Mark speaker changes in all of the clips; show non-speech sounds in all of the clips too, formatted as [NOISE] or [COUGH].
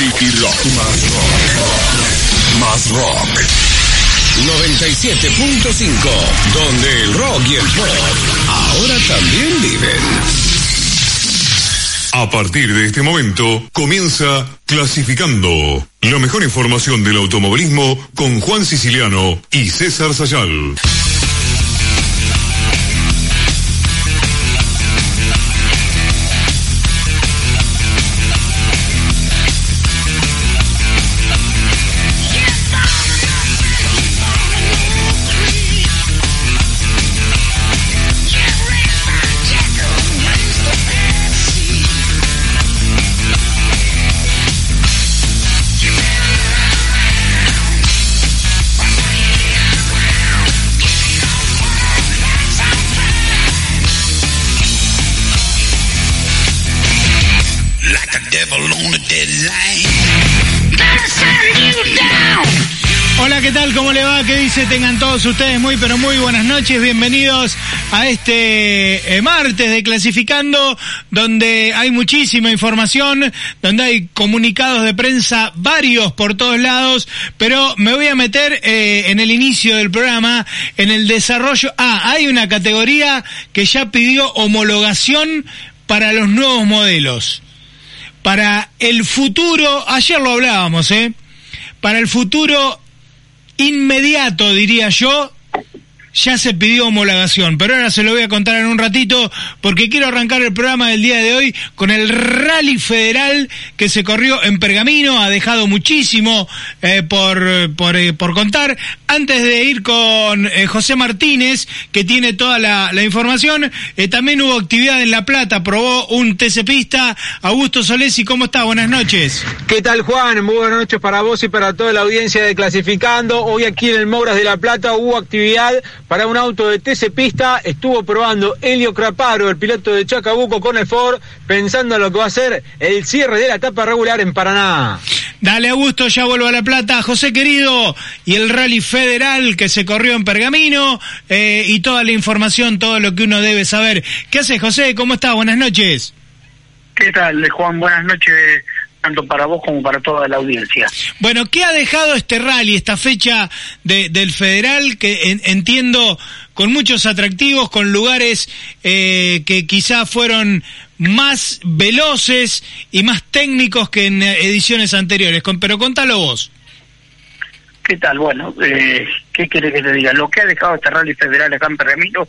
Speaker 1: y rock. Más rock. Más rock. 97.5, donde el rock y el pop ahora también viven.
Speaker 2: A partir de este momento comienza Clasificando. La mejor información del automovilismo con Juan Siciliano y César Sayal.
Speaker 3: ¿Qué dice? Tengan todos ustedes muy, pero muy buenas noches. Bienvenidos a este eh, martes de Clasificando, donde hay muchísima información, donde hay comunicados de prensa varios por todos lados, pero me voy a meter eh, en el inicio del programa, en el desarrollo. Ah, hay una categoría que ya pidió homologación para los nuevos modelos. Para el futuro, ayer lo hablábamos, ¿eh? Para el futuro inmediato, diría yo, ya se pidió homologación, pero ahora se lo voy a contar en un ratito porque quiero arrancar el programa del día de hoy con el rally federal que se corrió en Pergamino, ha dejado muchísimo eh, por, por, eh, por, contar. Antes de ir con eh, José Martínez, que tiene toda la, información, también hubo actividad en La Plata, probó un TC Pista. Augusto Solesi, ¿cómo está? Buenas noches.
Speaker 4: ¿Qué tal Juan? Muy buenas noches para vos y para toda la audiencia de Clasificando. Hoy aquí en el Mogras de La Plata hubo actividad para un auto de TC Pista. Estuvo probando Helio Craparo, el piloto de Chacabuco con el Ford, pensando en lo que va a ser el cierre de la etapa regular en Paraná.
Speaker 3: Dale, Augusto, ya vuelvo a La Plata. José querido, y el rally federal que se corrió en Pergamino, eh, y toda la información, todo lo que uno debe saber. ¿Qué haces, José? ¿Cómo estás? Buenas noches.
Speaker 5: ¿Qué tal, Juan? Buenas noches tanto para vos como para toda la audiencia.
Speaker 3: Bueno, ¿qué ha dejado este rally, esta fecha de, del federal, que en, entiendo con muchos atractivos, con lugares eh, que quizá fueron más veloces y más técnicos que en ediciones anteriores? Con, pero contalo vos.
Speaker 5: ¿Qué tal? Bueno, eh, ¿qué quiere que te diga? Lo que ha dejado este rally federal acá en Pergamino,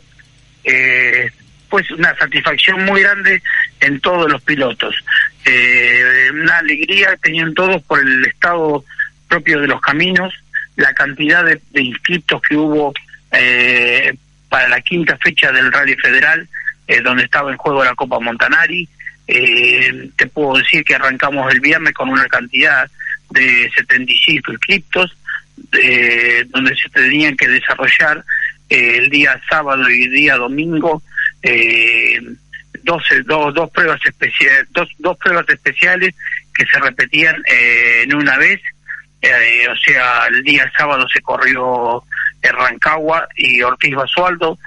Speaker 5: eh, pues una satisfacción muy grande en todos los pilotos. Eh, una alegría tenían todos por el estado propio de los caminos, la cantidad de, inscriptos que hubo eh, para la quinta fecha del Rally Federal, eh, donde estaba en juego la Copa Montanari. Eh, te puedo decir que arrancamos el viernes con una cantidad de 75 inscriptos, donde se tenían que desarrollar eh, el día sábado y el día domingo eh, 12, dos, dos pruebas especiales, dos, dos pruebas especiales que se repetían eh, en una vez, eh, o sea, el día sábado se corrió Rancagua y Ortiz Basualdo,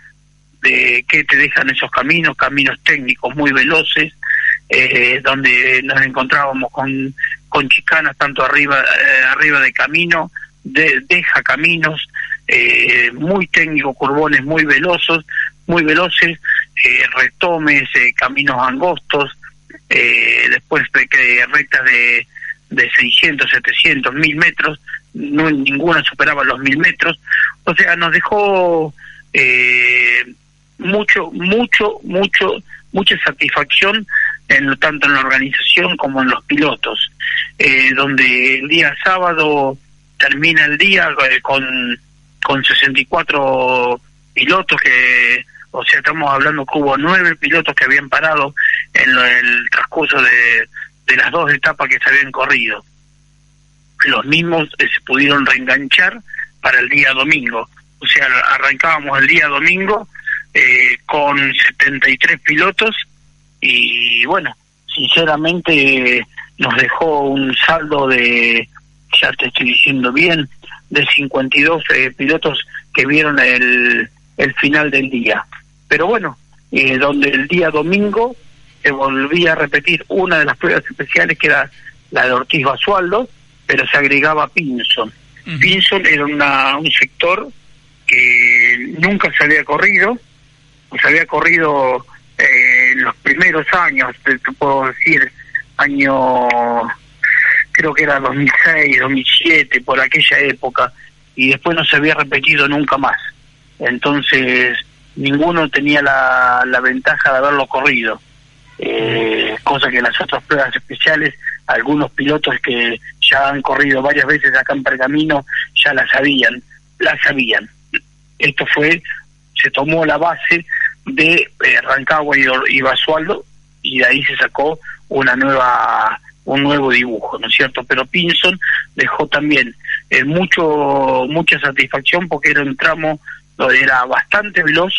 Speaker 5: de que te dejan esos caminos, caminos técnicos muy veloces, eh, donde nos encontrábamos con, con chicanas tanto arriba, eh, arriba de camino, de, deja caminos, eh, muy técnicos, curbones muy velosos, muy veloces, eh, retomes, eh, caminos angostos, eh, después de rectas de, de 600, 700, 1000 metros, no, ninguna superaba los 1000 metros, o sea, nos dejó eh, mucho, mucho, mucho, mucha satisfacción en tanto en la organización como en los pilotos, donde el día sábado termina el día con, con 64 pilotos que o sea, estamos hablando que hubo nueve pilotos que habían parado en lo, el transcurso de, de, las dos etapas que se habían corrido. Los mismos eh, se pudieron reenganchar para el día domingo. O sea, arrancábamos el día domingo eh, con 73 pilotos y bueno, sinceramente nos dejó un saldo de, ya te estoy diciendo bien, de 52 eh, pilotos que vieron el, el final del día pero bueno, eh, donde el día domingo se volvía a repetir una de las pruebas especiales que era la de Ortiz Basualdo, pero se agregaba Pinson. Pinson era una, un sector que nunca se había corrido, se había corrido eh, en los primeros años, te, puedo decir, año, creo que era 2006, 2007, por aquella época, y después no se había repetido nunca más. Entonces, ninguno tenía la, la ventaja de haberlo corrido. Eh, cosa que las otras pruebas especiales, algunos pilotos que ya han corrido varias veces acá en Pergamino, ya la sabían, la sabían. Esto fue, se tomó la base de eh, Rancagua y, y Basualdo y de ahí se sacó una nueva un nuevo dibujo, ¿no es cierto? Pero Pinson dejó también eh, mucho mucha satisfacción porque era un tramo era bastante veloz,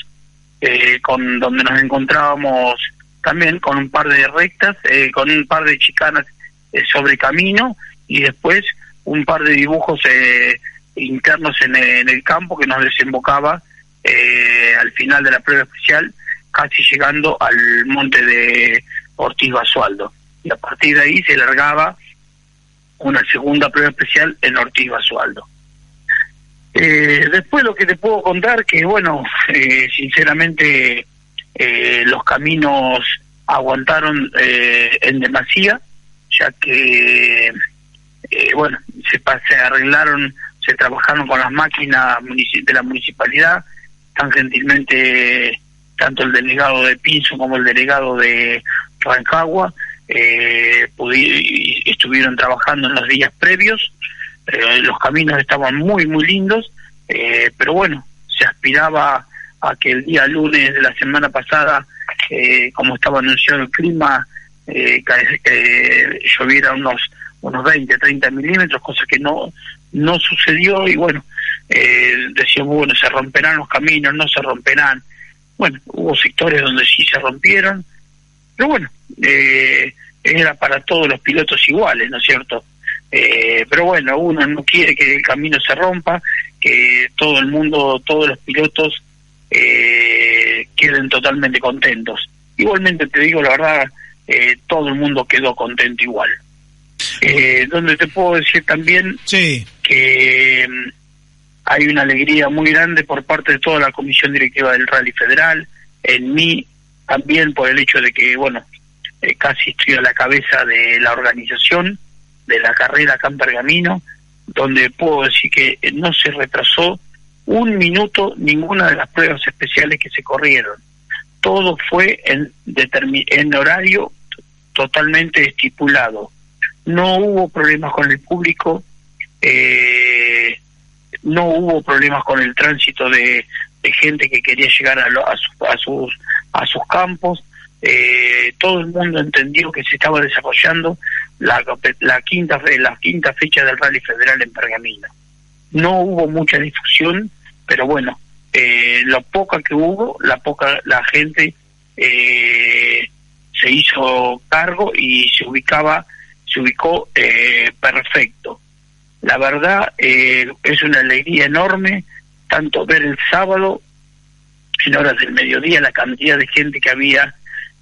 Speaker 5: eh, con donde nos encontrábamos también con un par de rectas, eh, con un par de chicanas eh, sobre camino y después un par de dibujos eh, internos en, el campo que nos desembocaba al final de la prueba especial, casi llegando al monte de Ortiz Basualdo. Y a partir de ahí se largaba una segunda prueba especial en Ortiz Basualdo. Después lo que te puedo contar que, bueno, sinceramente eh, los caminos aguantaron eh, en demasía, ya que, eh, bueno, se, se arreglaron, se trabajaron con las máquinas de la municipalidad, tan gentilmente tanto el delegado de Pinzo como el delegado de Rancagua eh, estuvieron trabajando en los días previos, los caminos estaban muy, muy lindos, pero bueno, se aspiraba a que el día lunes de la semana pasada, eh, como estaba anunciado el clima, eh, eh, lloviera unos unos 20, 30 milímetros, cosa que no no sucedió y bueno, eh, decíamos, bueno, se romperán los caminos, no se romperán. Bueno, hubo sectores donde sí se rompieron, pero bueno, eh, era para todos los pilotos iguales, ¿no es cierto? Eh, pero bueno, uno no quiere que el camino se rompa, que todo el mundo, todos los pilotos eh, queden totalmente contentos. Igualmente te digo la verdad, eh, todo el mundo quedó contento igual. Eh, donde te puedo decir también que mm, hay una alegría muy grande por parte de toda la comisión directiva del Rally Federal, en mí también por el hecho de que, bueno, eh, casi estoy a la cabeza de la organización de la carrera acá en Pergamino, donde puedo decir que no se retrasó un minuto ninguna de las pruebas especiales que se corrieron. Todo fue en, horario totalmente estipulado. No hubo problemas con el público, eh, no hubo problemas con el tránsito de, gente que quería llegar a, a, sus, a sus campos. Eh, todo el mundo entendió que se estaba desarrollando la, la quinta la quinta fecha del Rally Federal en Pergamino. No hubo mucha difusión, pero bueno, eh, lo poca que hubo, la poca la gente eh, se hizo cargo y se ubicaba, se ubicó eh, perfecto. La verdad eh, es una alegría enorme, tanto ver el sábado, en horas del mediodía, la cantidad de gente que había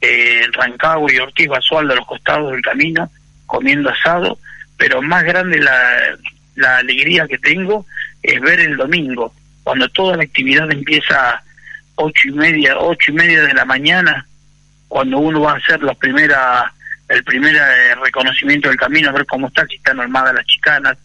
Speaker 5: eh, Rancagua y Ortiz Basualdo a los costados del camino, comiendo asado, pero más grande la, la alegría que tengo es ver el domingo, cuando toda la actividad empieza ocho y media, ocho y media de la mañana, cuando uno va a hacer la primera, el primer eh, reconocimiento del camino, a ver cómo está, si están armadas las chicanas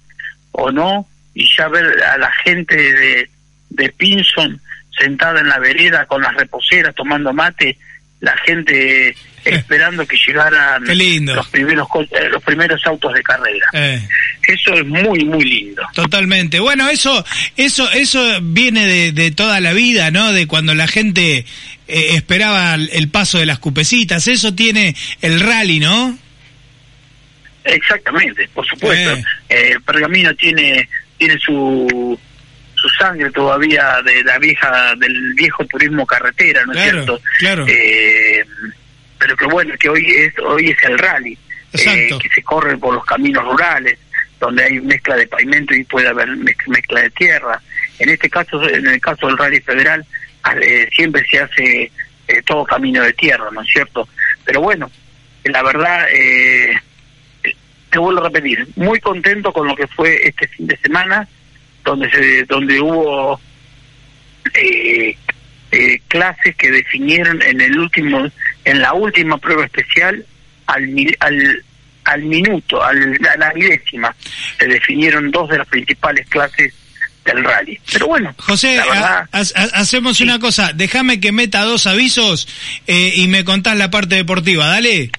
Speaker 5: o no, y ya ver a la gente de, de Pinson sentada en la vereda con las reposeras tomando mate, la gente esperando que llegaran los primeros eh, los primeros autos de carrera. Eh. Eso es muy muy lindo.
Speaker 3: Totalmente. Bueno, eso eso eso viene de, de toda la vida, ¿no? De cuando la gente eh, esperaba el paso de las cupecitas. Eso tiene el rally, ¿no?
Speaker 5: Exactamente, por supuesto. Eh. Pergamino tiene tiene su su sangre todavía de la vieja del viejo turismo carretera, ¿no es cierto?
Speaker 3: Claro.
Speaker 5: Eh, pero que bueno, que hoy es hoy es el rally, eh, que se corre por los caminos rurales, donde hay mezcla de pavimento y puede haber mezcla de tierra. En este caso, en el caso del rally federal, eh, siempre se hace eh, todo camino de tierra, ¿no es cierto? Pero bueno, la verdad, te vuelvo a repetir, muy contento con lo que fue este fin de semana, donde se, donde hubo eh, eh, clases que definieron en el último, en la última prueba especial al al, al minuto, al, a la milésima, se definieron dos de las principales clases del rally. Pero bueno,
Speaker 3: José, hacemos una cosa, déjame que meta dos avisos eh, y me contás la parte deportiva, dale.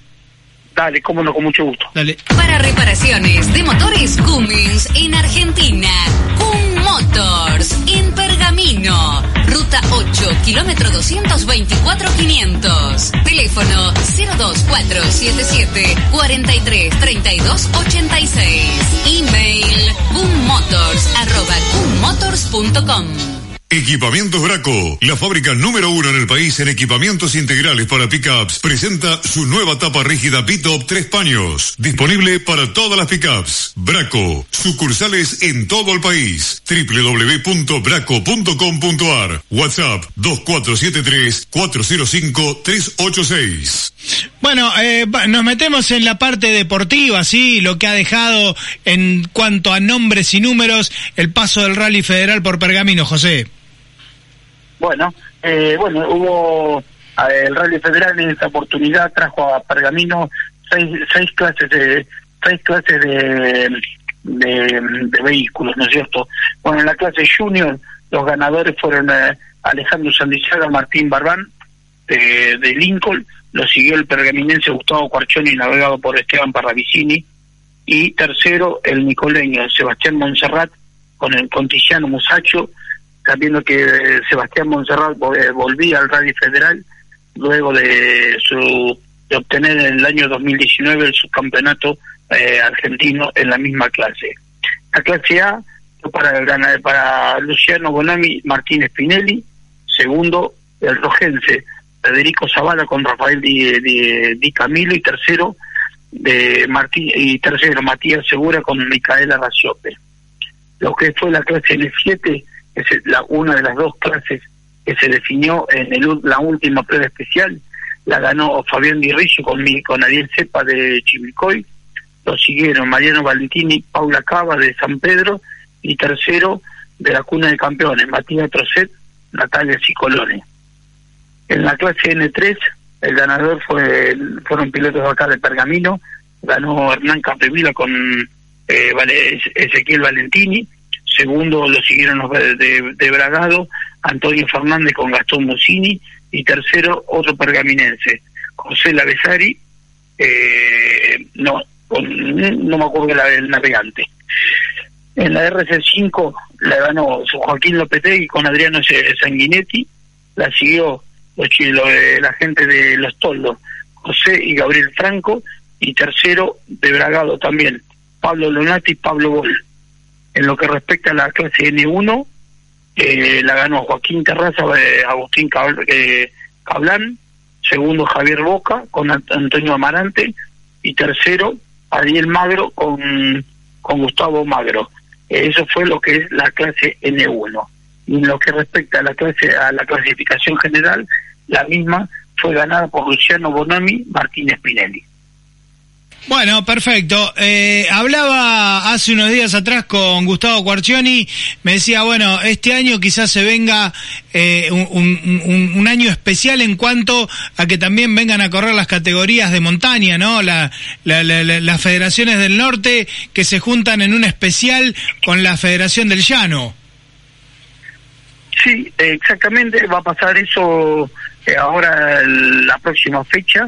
Speaker 5: Dale, cómo no, con mucho gusto.
Speaker 3: Dale.
Speaker 6: Para reparaciones de motores Cummins en Argentina, Cum Motors en Pergamino, ruta 8, kilómetro 224 500. Teléfono 02477 43 32 86. Email cummotors arroba cummotors.com.
Speaker 2: Equipamientos Braco, la fábrica número uno en el país en equipamientos integrales para pickups, presenta su nueva tapa rígida P-Top 3 paños, disponible para todas las pickups. Braco, sucursales en todo el país. www.braco.com.ar, WhatsApp 2473-405-386.
Speaker 3: Bueno, eh, nos metemos en la parte deportiva, sí, lo que ha dejado en cuanto a nombres y números el paso del Rally Federal por Pergamino, José.
Speaker 5: Bueno, eh, bueno, hubo el Rally Federal en esta oportunidad trajo a Pergamino seis, seis clases de seis clases de, de, vehículos, ¿no es cierto? Bueno, en la clase junior los ganadores fueron eh, Alejandro Sandizaga, Martín Barbán de, de, Lincoln, lo siguió el pergaminense Gustavo Cuarchoni navegado por Esteban Parravicini y tercero el nicoleño Sebastián Monserrat con el contillano Musacho sabiendo que Sebastián Monserrat eh, volvía al Rally Federal luego de su de obtener en el año 2019 el subcampeonato eh, argentino en la misma clase. La clase A para el para Luciano Bonami Martínez Pinelli, segundo el rojense Federico Zavala con Rafael Di, Camilo y tercero de Martí, y tercero Matías Segura con Micaela Raciope. Lo que fue la clase N7 es la, una de las dos clases que se definió en el, la última prueba especial, la ganó Fabián Di con, con Ariel Cepa de Chivilcoy, lo siguieron Mariano Valentini, Paula Cava de San Pedro y tercero de la cuna de campeones, Matías Trocet, Natalia Cicolone. En la clase N3, el ganador fue fueron pilotos acá de Pergamino, ganó Hernán Capdevila con eh, Ezequiel Valentini, segundo lo siguieron los de, de, Bragado, Antonio Fernández con Gastón Mussini, y tercero otro pergaminense, José Lavesari, eh, no, no me acuerdo el navegante. En la RC5 la ganó Joaquín Lopetegui con Adriano Sanguinetti, la siguió los, la gente de Los Toldos, José y Gabriel Franco, y tercero de Bragado también, Pablo Lonati y Pablo Gol. En lo que respecta a la clase N1, eh, la ganó Joaquín Terraza, eh, Agustín eh, Cablán, segundo Javier Boca con Antonio Amarante y tercero Ariel Magro con, con Gustavo Magro. eso fue lo que es la clase N1. Y en lo que respecta a la clase a la clasificación general, la misma fue ganada por Luciano Bonami Martínez Pinelli.
Speaker 3: Bueno, perfecto. Eh, hablaba hace unos días atrás con Gustavo Cuarcioni, me decía, bueno, este año quizás se venga eh, un, año especial en cuanto a que también vengan a correr las categorías de montaña, ¿no? La, las federaciones del norte que se juntan en un especial con la Federación del Llano.
Speaker 5: Sí, exactamente, va a pasar eso eh, ahora la próxima fecha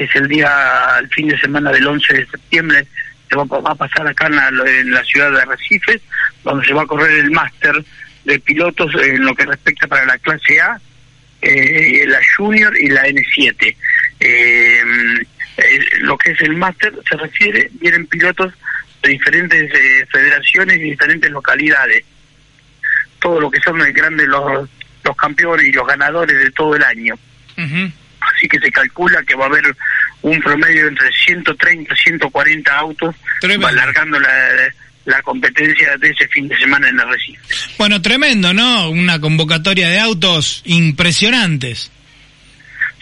Speaker 5: que es el día, el fin de semana del 11 de septiembre, se va, a pasar acá en la, ciudad de Arrecifes, donde se va a correr el máster de pilotos en lo que respecta para la clase A, eh, la Junior y la N7. Eh, lo que es el máster se refiere, vienen pilotos de diferentes eh, federaciones y diferentes localidades. Todo lo que son los grandes, los, los campeones y los ganadores de todo el año así que se calcula que va a haber un promedio entre 130 y 140 autos alargando la, la competencia de ese fin de semana en Arrecife.
Speaker 3: Bueno, tremendo, ¿no? Una convocatoria de autos impresionantes.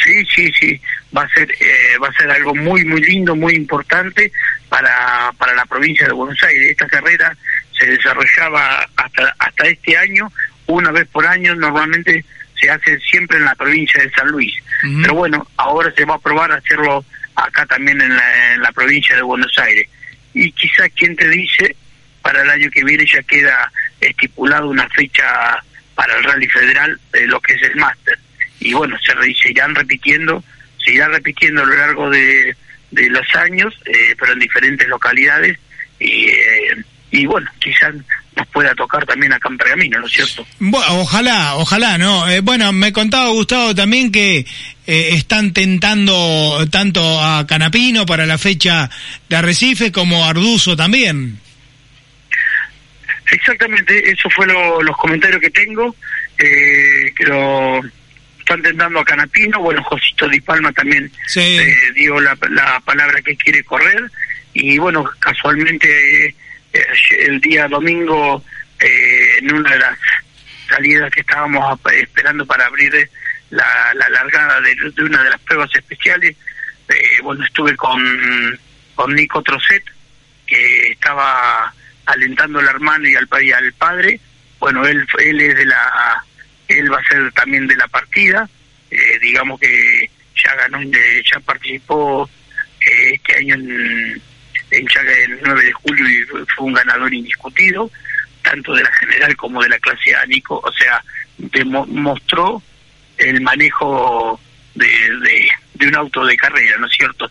Speaker 5: Sí, sí, sí. va a ser eh, va a ser algo muy muy lindo, muy importante para para la provincia de Buenos Aires. Esta carrera se desarrollaba hasta hasta este año una vez por año, normalmente se hace siempre en la provincia de San Luis. Pero bueno, ahora se va a probar hacerlo acá también en la, en la provincia de Buenos Aires. Y quizás quien te dice, para el año que viene ya queda estipulado una fecha para el Rally Federal, de lo que es el máster. Y bueno, se, se irán repitiendo, se irá repitiendo a lo largo de, de los años, eh, pero en diferentes localidades. Y, eh, y bueno, quizás nos pueda tocar también acá en Pergamino, ¿no es cierto?
Speaker 3: Bueno, ojalá, ojalá, ¿no? Eh, bueno, me contaba Gustavo también que eh, están tentando tanto a Canapino para la fecha de Arrecife como a Arduzo también.
Speaker 5: Exactamente, eso fue lo, los comentarios que tengo, eh, que lo están tentando a Canapino, bueno, Josito Di Palma también eh, dio la, la palabra que quiere correr, y bueno, casualmente el día domingo eh, en una de las salidas que estábamos esperando para abrir eh, la, la largada de, una de las pruebas especiales, bueno, estuve con, con Nico Trocet, que estaba alentando al hermano y al, y al padre. Bueno, él, él es de la, él va a ser también de la partida, digamos que ya ganó, ya participó este año en en Chaga el 9 de julio y fue un ganador indiscutido, tanto de la general como de la clase A, Nico, o sea, demostró el manejo de, de, un auto de carrera, ¿no es cierto?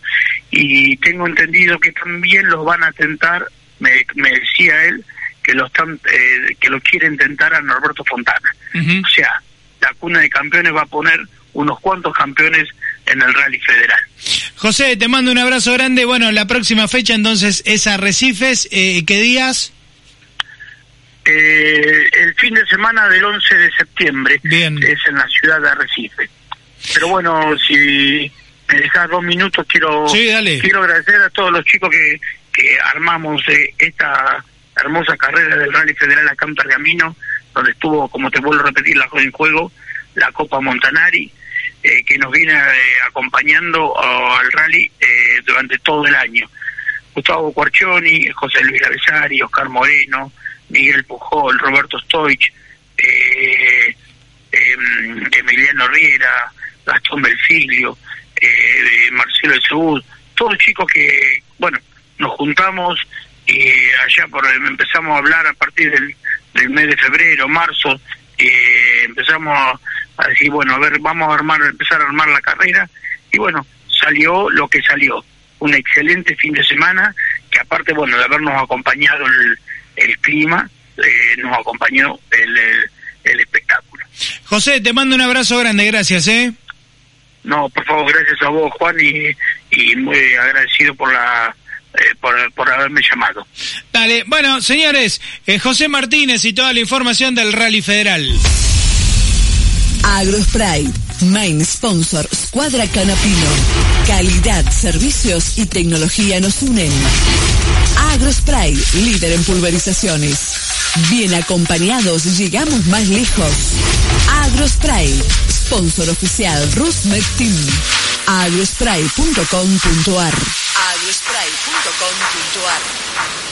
Speaker 5: Y tengo entendido que también los van a tentar, me, me decía él, que lo están eh, que lo quieren tentar a Norberto Fontana. O sea, la cuna de campeones va a poner unos cuantos campeones en el Rally Federal.
Speaker 3: José, te mando un abrazo grande. Bueno, la próxima fecha entonces es Arrecifes. Eh, ¿Qué días?
Speaker 5: Eh, el fin de semana del 11 de septiembre
Speaker 3: Bien.
Speaker 5: es en la ciudad de Arrecife. Pero bueno, si me dejas dos minutos, quiero, quiero agradecer a todos los chicos que, que armamos eh, esta hermosa carrera del Rally Federal acá en Pergamino, donde estuvo, como te vuelvo a repetir, la en juego, la Copa Montanari, eh, que nos viene eh, acompañando al rally eh, durante todo el año. Gustavo Cuarcioni, José Luis Avesari, Oscar Moreno, Miguel Pujol, Roberto Stoich, eh, em, Emiliano Riera, Gastón Belfilio, Marcelo de Seúl, todos chicos que, bueno, nos juntamos y allá por empezamos a hablar a partir del, del mes de febrero, marzo, empezamos a decir, bueno, a ver, vamos a armar, empezar a armar la carrera. Y bueno, salió lo que salió. Un excelente fin de semana, que aparte, bueno, de habernos acompañado el, el clima, eh, nos acompañó el, el, espectáculo.
Speaker 3: José, te mando un abrazo grande, gracias, ¿eh?
Speaker 5: No, por favor, gracias a vos, Juan, y, y muy agradecido por la eh, por, por, haberme llamado.
Speaker 3: Dale, bueno, señores, eh, José Martínez y toda la información del Rally Federal.
Speaker 7: Agrospray, main sponsor, Squadra Canapino. Calidad, servicios y tecnología nos unen. Agrospray, líder en pulverizaciones. Bien acompañados, llegamos más lejos. Agrospray, sponsor oficial, Rusmed Team. agrospray.com.ar agrospray.com.ar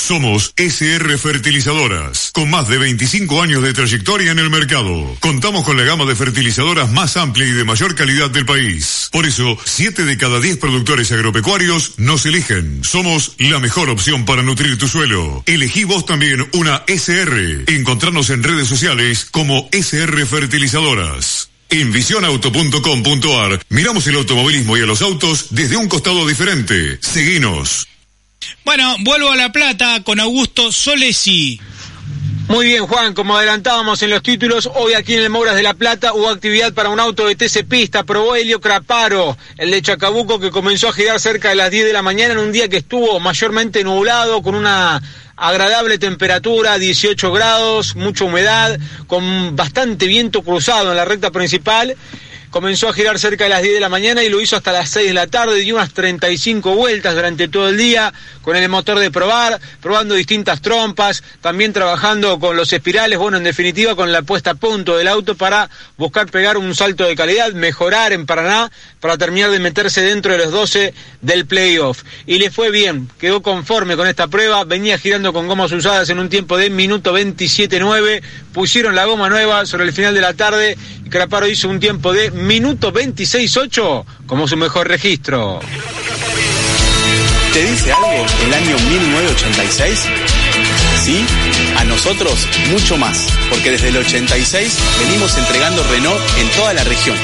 Speaker 2: somos SR Fertilizadoras, con más de 25 años de trayectoria en el mercado. Contamos con la gama de fertilizadoras más amplia y de mayor calidad del país. Por eso, 7 de cada 10 productores agropecuarios nos eligen. Somos la mejor opción para nutrir tu suelo. Elegí vos también una SR. Encontrarnos en redes sociales como SR Fertilizadoras. En visionauto.com.ar miramos el automovilismo y a los autos desde un costado diferente. Seguinos.
Speaker 3: Bueno, vuelvo a La Plata con Augusto Solesi.
Speaker 4: Muy bien, Juan, como adelantábamos en los títulos, hoy aquí en el Mouras de La Plata hubo actividad para un auto de TC Pista, probó Helio Craparo, el de Chacabuco, que comenzó a girar cerca de las 10 de la mañana en un día que estuvo mayormente nublado, con una agradable temperatura, 18 grados, mucha humedad, con bastante viento cruzado en la recta principal comenzó a girar cerca de las 10 de la mañana y lo hizo hasta las 6 de la tarde, dio unas 35 vueltas durante todo el día con el motor de probar, probando distintas trompas, también trabajando con los espirales, bueno, en definitiva con la puesta a punto del auto para buscar pegar un salto de calidad, mejorar en Paraná para terminar de meterse dentro de los 12 del playoff. Y le fue bien, quedó conforme con esta prueba, venía girando con gomas usadas en un tiempo de minuto 27.9, pusieron la goma nueva sobre el final de la tarde y Craparo hizo un tiempo de minuto 26.8 como su mejor registro.
Speaker 8: ¿Te dice algo el año 1986? ¿Sí? A nosotros mucho más, porque desde el 86 venimos entregando Renault en toda la región.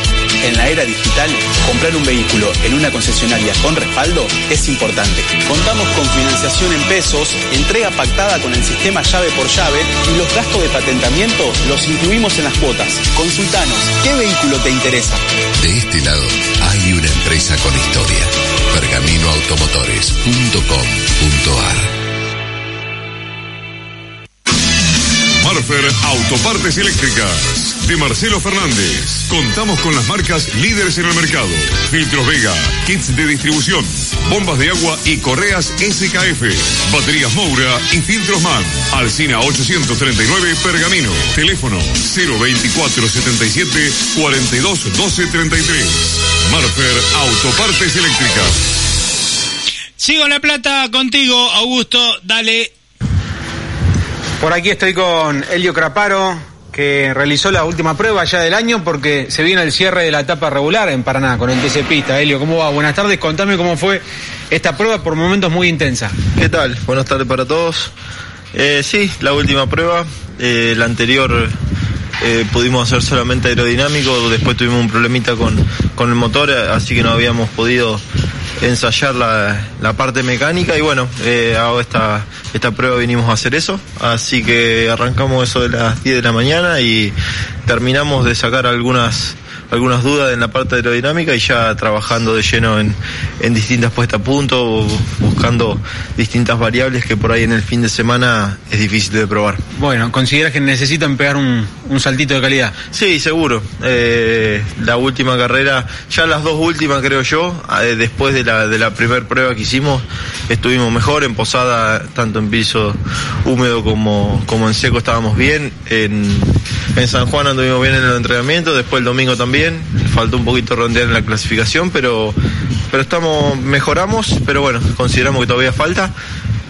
Speaker 8: En la era digital, comprar un vehículo en una concesionaria con respaldo es importante. Contamos con financiación en pesos, entrega pactada con el sistema llave por llave y los gastos de patentamiento los incluimos en las cuotas. Consultanos, ¿qué vehículo te interesa?
Speaker 1: De este lado hay una empresa con historia. Pergaminoautomotores.com.ar
Speaker 2: Marfer Autopartes Eléctricas de Marcelo Fernández. Contamos con las marcas líderes en el mercado. Filtros Vega, kits de distribución, bombas de agua y correas SKF, baterías Moura y filtros MAN. Alcina 839 Pergamino. Teléfono 024 77 42 12 33. Marfer Autopartes Eléctricas.
Speaker 3: Sigo La Plata contigo, Augusto, dale.
Speaker 4: Por aquí estoy con Elio Craparo, que realizó la última prueba ya del año porque se viene el cierre de la etapa regular en Paraná con el TC Pista. Elio, ¿cómo va? Buenas tardes, contame cómo fue esta prueba por momentos muy intensa.
Speaker 9: ¿Qué tal? Buenas tardes para todos. Eh, sí, la última prueba, eh, la anterior eh, pudimos hacer solamente aerodinámico, después tuvimos un problemita con, con el motor, así que no habíamos podido ensayar la, la parte mecánica y bueno, eh, hago esta, esta prueba vinimos a hacer eso, así que arrancamos eso de las 10 de la mañana y terminamos de sacar algunas algunas dudas en la parte aerodinámica y ya trabajando de lleno en, en distintas puestas a punto, buscando distintas variables que por ahí en el fin de semana es difícil de probar.
Speaker 4: Bueno, ¿consideras que necesitan pegar un, un saltito de calidad?
Speaker 9: Sí, seguro. Eh, la última carrera, ya las dos últimas creo yo, eh, después de la, de la primera prueba que hicimos, estuvimos mejor, en posada, tanto en piso húmedo como, como en seco estábamos bien, en, en San Juan anduvimos bien en el entrenamiento, después el domingo también, faltó un poquito rondear en la clasificación, pero, pero estamos, mejoramos, pero bueno, consideramos que todavía falta.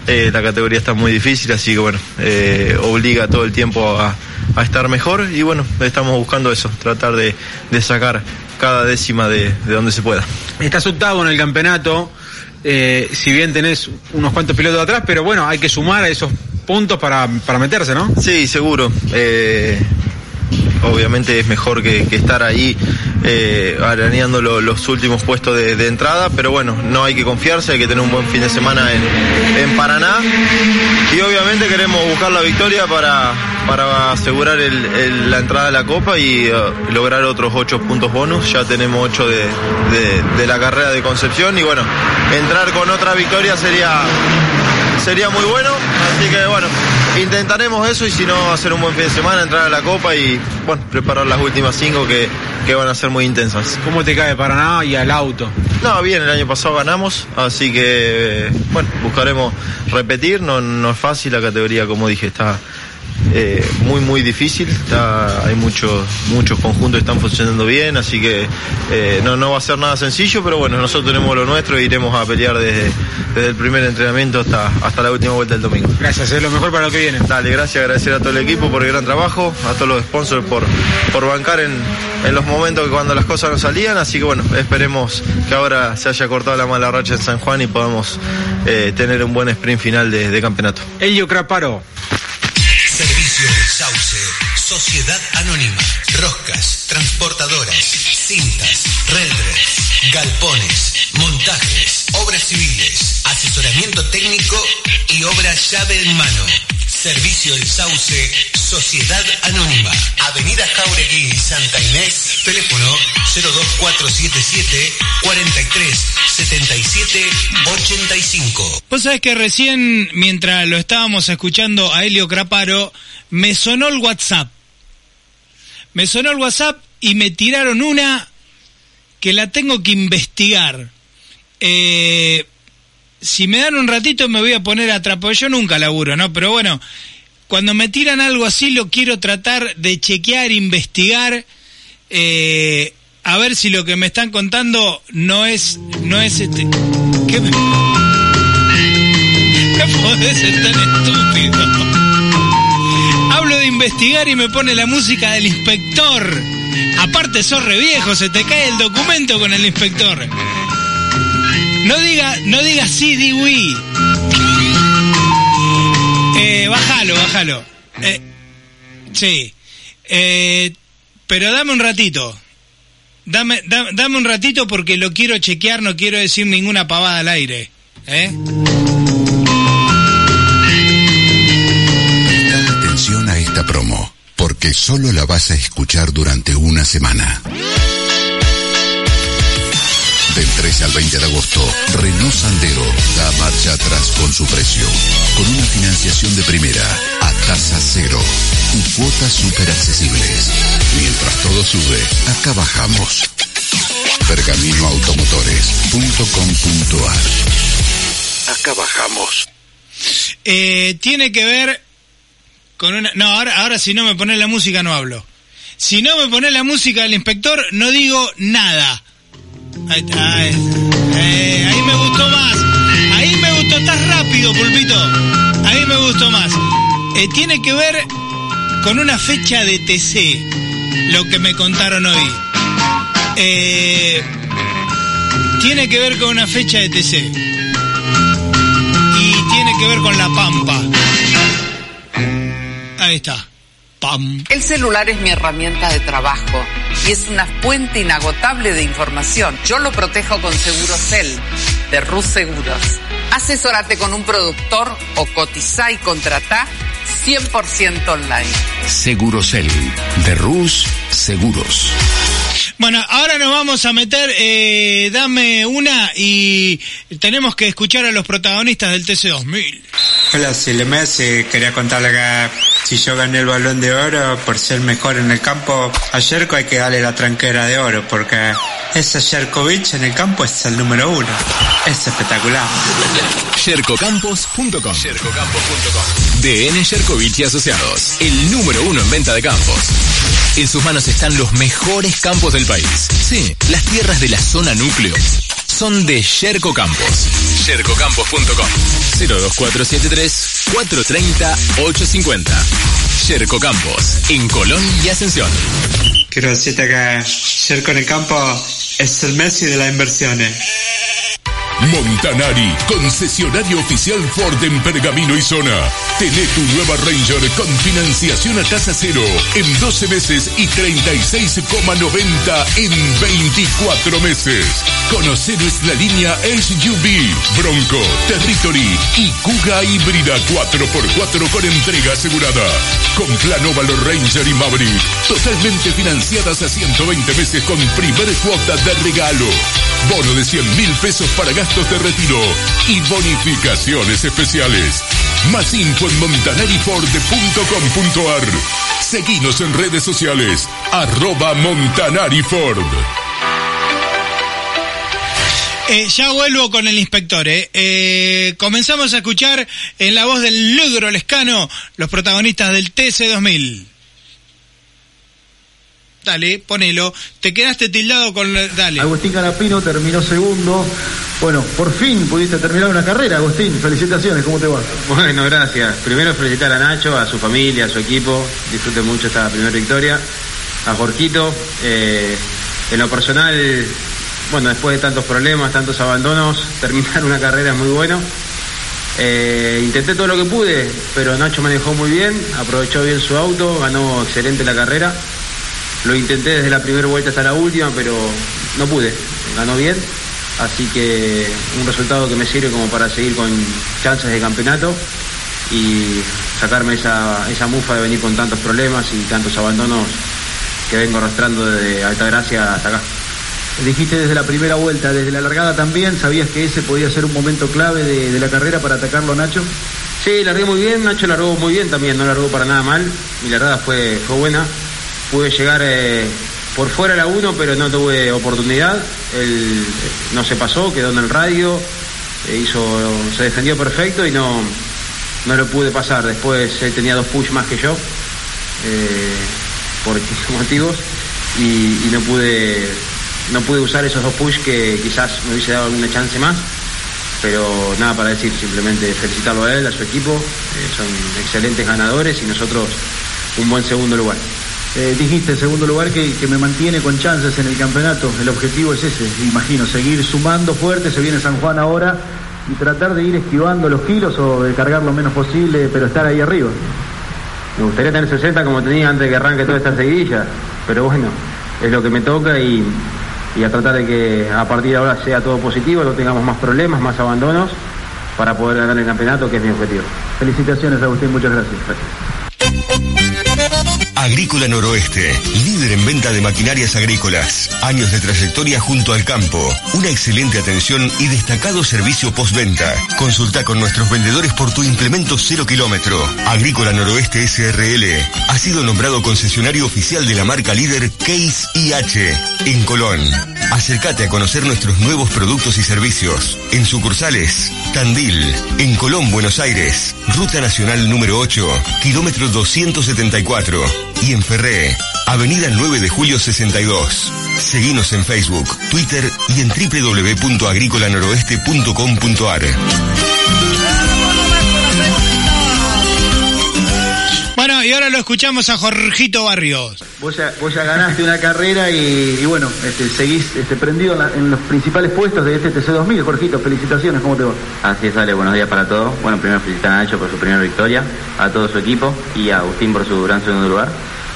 Speaker 9: Eh, la categoría está muy difícil, así que bueno, eh, obliga todo el tiempo a, a, estar mejor y bueno, estamos buscando eso, tratar de, de sacar cada décima de, de, donde se pueda.
Speaker 4: Estás octavo en el campeonato, eh, si bien tenés unos cuantos pilotos atrás, pero bueno, hay que sumar a esos puntos para, para meterse, ¿no?
Speaker 9: Sí, seguro. Eh, obviamente es mejor que, estar ahí eh, arañando lo, los últimos puestos de, de, entrada, pero bueno, no hay que confiarse, hay que tener un buen fin de semana en, Paraná. Y obviamente queremos buscar la victoria para, asegurar la entrada de la Copa y uh, lograr otros ocho puntos bonus, ya tenemos ocho de, de la carrera de Concepción y bueno, entrar con otra victoria sería sería muy bueno, así que bueno, intentaremos eso y si no hacer un buen fin de semana, entrar a la Copa y bueno, preparar las últimas cinco que, que van a ser muy intensas.
Speaker 4: ¿Cómo te cae Paraná y al auto?
Speaker 9: No, bien, el año pasado ganamos, así que bueno, buscaremos repetir, no, no es fácil, la categoría como dije está eh, muy muy difícil. Está, hay muchos muchos conjuntos que están funcionando bien así que eh, no, no va a ser nada sencillo pero bueno nosotros tenemos lo nuestro e iremos a pelear desde, desde el primer entrenamiento hasta, hasta la última vuelta del domingo.
Speaker 4: Gracias es lo mejor para lo que viene.
Speaker 9: Dale gracias agradecer a todo el equipo por el gran trabajo a todos los sponsors por, por bancar en, en los momentos que cuando las cosas no salían así que bueno esperemos que ahora se haya cortado la mala racha en San Juan y podamos eh, tener un buen sprint final de, de campeonato.
Speaker 4: Elio Craparo
Speaker 10: Sauce, Sociedad Anónima, Roscas, Transportadoras, Cintas, Renders, Galpones, Montajes, Obras Civiles, Asesoramiento Técnico y Obra Llave en Mano. Servicio El Sauce, Sociedad Anónima, Avenida Jauregui, Santa Inés, teléfono 02477 43 77 85.
Speaker 3: Vos sabés que recién, mientras lo estábamos escuchando a Helio Craparo, me sonó el WhatsApp. Me sonó el WhatsApp y me tiraron una que la tengo que investigar. Eh, si me dan un ratito me voy a poner a. Yo nunca laburo, ¿no? Pero bueno, cuando me tiran algo así lo quiero tratar de chequear, investigar, eh, a ver si lo que me están contando no es, no es este. ¿Qué me... [LAUGHS] No podés ser tan estúpido. Hablo de investigar y me pone la música del inspector. Aparte sos re viejo, se te cae el documento con el inspector. No diga, no diga sí, di oui. Eh, bájalo, bájalo. Eh, sí. Eh, pero dame un ratito. Dame, da- dame un ratito porque lo quiero chequear, no quiero decir ninguna pavada al aire. ¿Eh?
Speaker 11: Porque solo la vas a escuchar durante una semana. Del 13 al 20 de agosto, Renault Sandero da marcha atrás con su precio, con una financiación de primera a tasa cero y cuotas súper accesibles. Mientras todo sube, acá bajamos. Pergaminoautomotores.com.ar Acá bajamos.
Speaker 3: Eh, tiene que ver con una... No, ahora, ahora si no me pones la música no hablo. Si no me pones la música del inspector, no digo nada. Ahí, eh, me gustó más. Ahí me gustó. Estás rápido, pulpito. Ahí me gustó más. Eh, tiene que ver con una fecha de TC, lo que me contaron hoy. Eh, tiene que ver con una fecha de TC. Y tiene que ver con la Pampa. Ahí está. Pam.
Speaker 12: El celular es mi herramienta de trabajo y es una fuente inagotable de información. Yo lo protejo con Segurocel de Rus Seguros. Asesorate con un productor o cotiza y contrata 100% online.
Speaker 13: Segurocel, de Rus Seguros.
Speaker 3: Bueno, ahora nos vamos a meter, eh, dame una y tenemos que escuchar a los protagonistas del TC2000.
Speaker 14: Hola, soy Lemes. eh, quería contarle que si yo gané el balón de oro por ser mejor en el campo, a Yerko hay que darle la tranquera de oro porque ese Yerkovic en el campo es el número uno. Es espectacular.
Speaker 7: Yerkocampos.com DN Yerkovich y Asociados, el número uno en venta de campos. En sus manos están los mejores campos del país. Sí, las tierras de la zona núcleo son de Yerko Campos. Yerkocampos.com 02473 430 850. Yerko Campos, en Colón y Ascensión.
Speaker 14: Quiero decirte que Yerko en el campo es el Messi de las inversiones.
Speaker 15: Montanari, concesionario oficial Ford en Pergamino y Zona. Tené tu nueva Ranger con financiación a tasa cero en 12 meses y 36,90 en 24 meses. Conoce nuestra línea SUV, Bronco, Territory y Kuga híbrida 4x4 con entrega asegurada. Con plan óvalo Ranger y Maverick, totalmente financiadas a 120 meses con primer cuota de regalo. Bono de 100 mil pesos para gastos de retiro y bonificaciones especiales. Más info en montanariford.com.ar. Seguinos en redes sociales, arroba Montanariford.
Speaker 3: Eh, ya vuelvo con el inspector. Eh. Eh, comenzamos a escuchar en la voz del Lugro Lescano los protagonistas del TC2000. Dale, ponelo. Te quedaste tildado con... la- Dale.
Speaker 16: Agustín Canapino terminó segundo. Bueno, por fin pudiste terminar una carrera, Agustín. Felicitaciones, ¿cómo te va?
Speaker 17: Bueno, gracias. Primero felicitar a Nacho, a su familia, a su equipo. Disfruten mucho esta primera victoria. A Jorquito. eh, en lo personal, bueno, después de tantos problemas, tantos abandonos, [LAUGHS] terminar una carrera es muy bueno. Eh, intenté todo lo que pude, pero Nacho manejó muy bien, aprovechó bien su auto, ganó excelente la carrera. Lo intenté desde la primera vuelta hasta la última, pero no pude. Ganó bien, así que un resultado que me sirve como para seguir con chances de campeonato y sacarme esa, esa mufa de venir con tantos problemas y tantos abandonos que vengo arrastrando desde Altagracia hasta acá.
Speaker 16: Dijiste desde la primera vuelta, desde la largada también, ¿sabías que ese podía ser un momento clave de, la carrera para atacarlo a Nacho?
Speaker 17: Sí, largué muy bien, Nacho largó muy bien también, no largó para nada mal, mi largada fue, fue buena, pude llegar eh, por fuera la uno, pero no tuve oportunidad. Él no se pasó, quedó en el radio, hizo, se defendió perfecto y no, no lo pude pasar. Después él tenía dos push más que yo, por [LAUGHS] motivos, y, no pude no pude usar esos dos push que quizás me hubiese dado alguna chance más. Pero nada para decir, simplemente felicitarlo a él, a su equipo, son excelentes ganadores y nosotros un buen segundo lugar.
Speaker 16: Eh, dijiste segundo lugar que, me mantiene con chances en el campeonato. El objetivo es ese, imagino, seguir sumando fuerte, se viene San Juan ahora, y tratar de ir esquivando los kilos o de cargar lo menos posible, pero estar ahí arriba.
Speaker 17: Me gustaría tener 60 como tenía antes de que arranque toda esta seguidilla, pero bueno, es lo que me toca y, y a tratar de que a partir de ahora sea todo positivo, no tengamos más problemas, más abandonos para poder ganar el campeonato, que es mi objetivo.
Speaker 16: Felicitaciones, Agustín, muchas gracias.
Speaker 18: Agrícola Noroeste, líder en venta de maquinarias agrícolas. Años de trayectoria junto al campo, una excelente atención y destacado servicio postventa. Consulta con nuestros vendedores por tu implemento cero kilómetro. Agrícola Noroeste SRL ha sido nombrado concesionario oficial de la marca líder Case IH en Colón. Acércate a conocer nuestros nuevos productos y servicios. En sucursales, Tandil, en Colón, Buenos Aires, Ruta Nacional número 8, kilómetro 274. Y en Ferré, Avenida 9 de Julio 62. Seguinos en Facebook, Twitter y en www.agricolanoroeste.com.ar.
Speaker 3: y ahora lo escuchamos a Jorgito Barrios.
Speaker 16: Vos ya, vos ya ganaste una carrera y, bueno, este, seguís este, prendido en, la- en los principales puestos de este TC2000. Jorgito, felicitaciones, ¿cómo te va?
Speaker 19: Así es, Ale, buenos días para todos. Bueno, primero felicitar a Nacho por su primera victoria, a todo su equipo y a Agustín por su gran segundo lugar.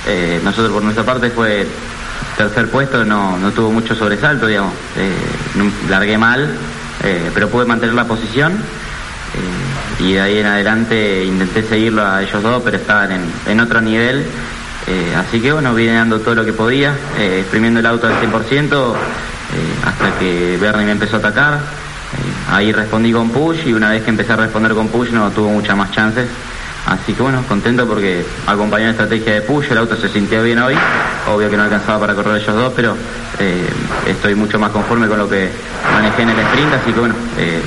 Speaker 19: Eh, nosotros por nuestra parte fue tercer puesto, no, no tuvo mucho sobresalto, digamos. Eh, largué mal, eh, pero pude mantener la posición eh, y de ahí en adelante intenté seguirlo a ellos dos, pero estaban en, en otro nivel. Eh, así que bueno, vine dando todo lo que podía, eh, exprimiendo el auto al 100% eh, hasta que Bernie me empezó a atacar. Ahí respondí con push y una vez que empecé a responder con push no tuvo muchas más chances. Así que bueno, contento porque acompañó la estrategia de push, el auto se sintió bien hoy, obvio que no alcanzaba para correr ellos dos, pero estoy mucho más conforme con lo que manejé en el sprint, así que bueno, eh,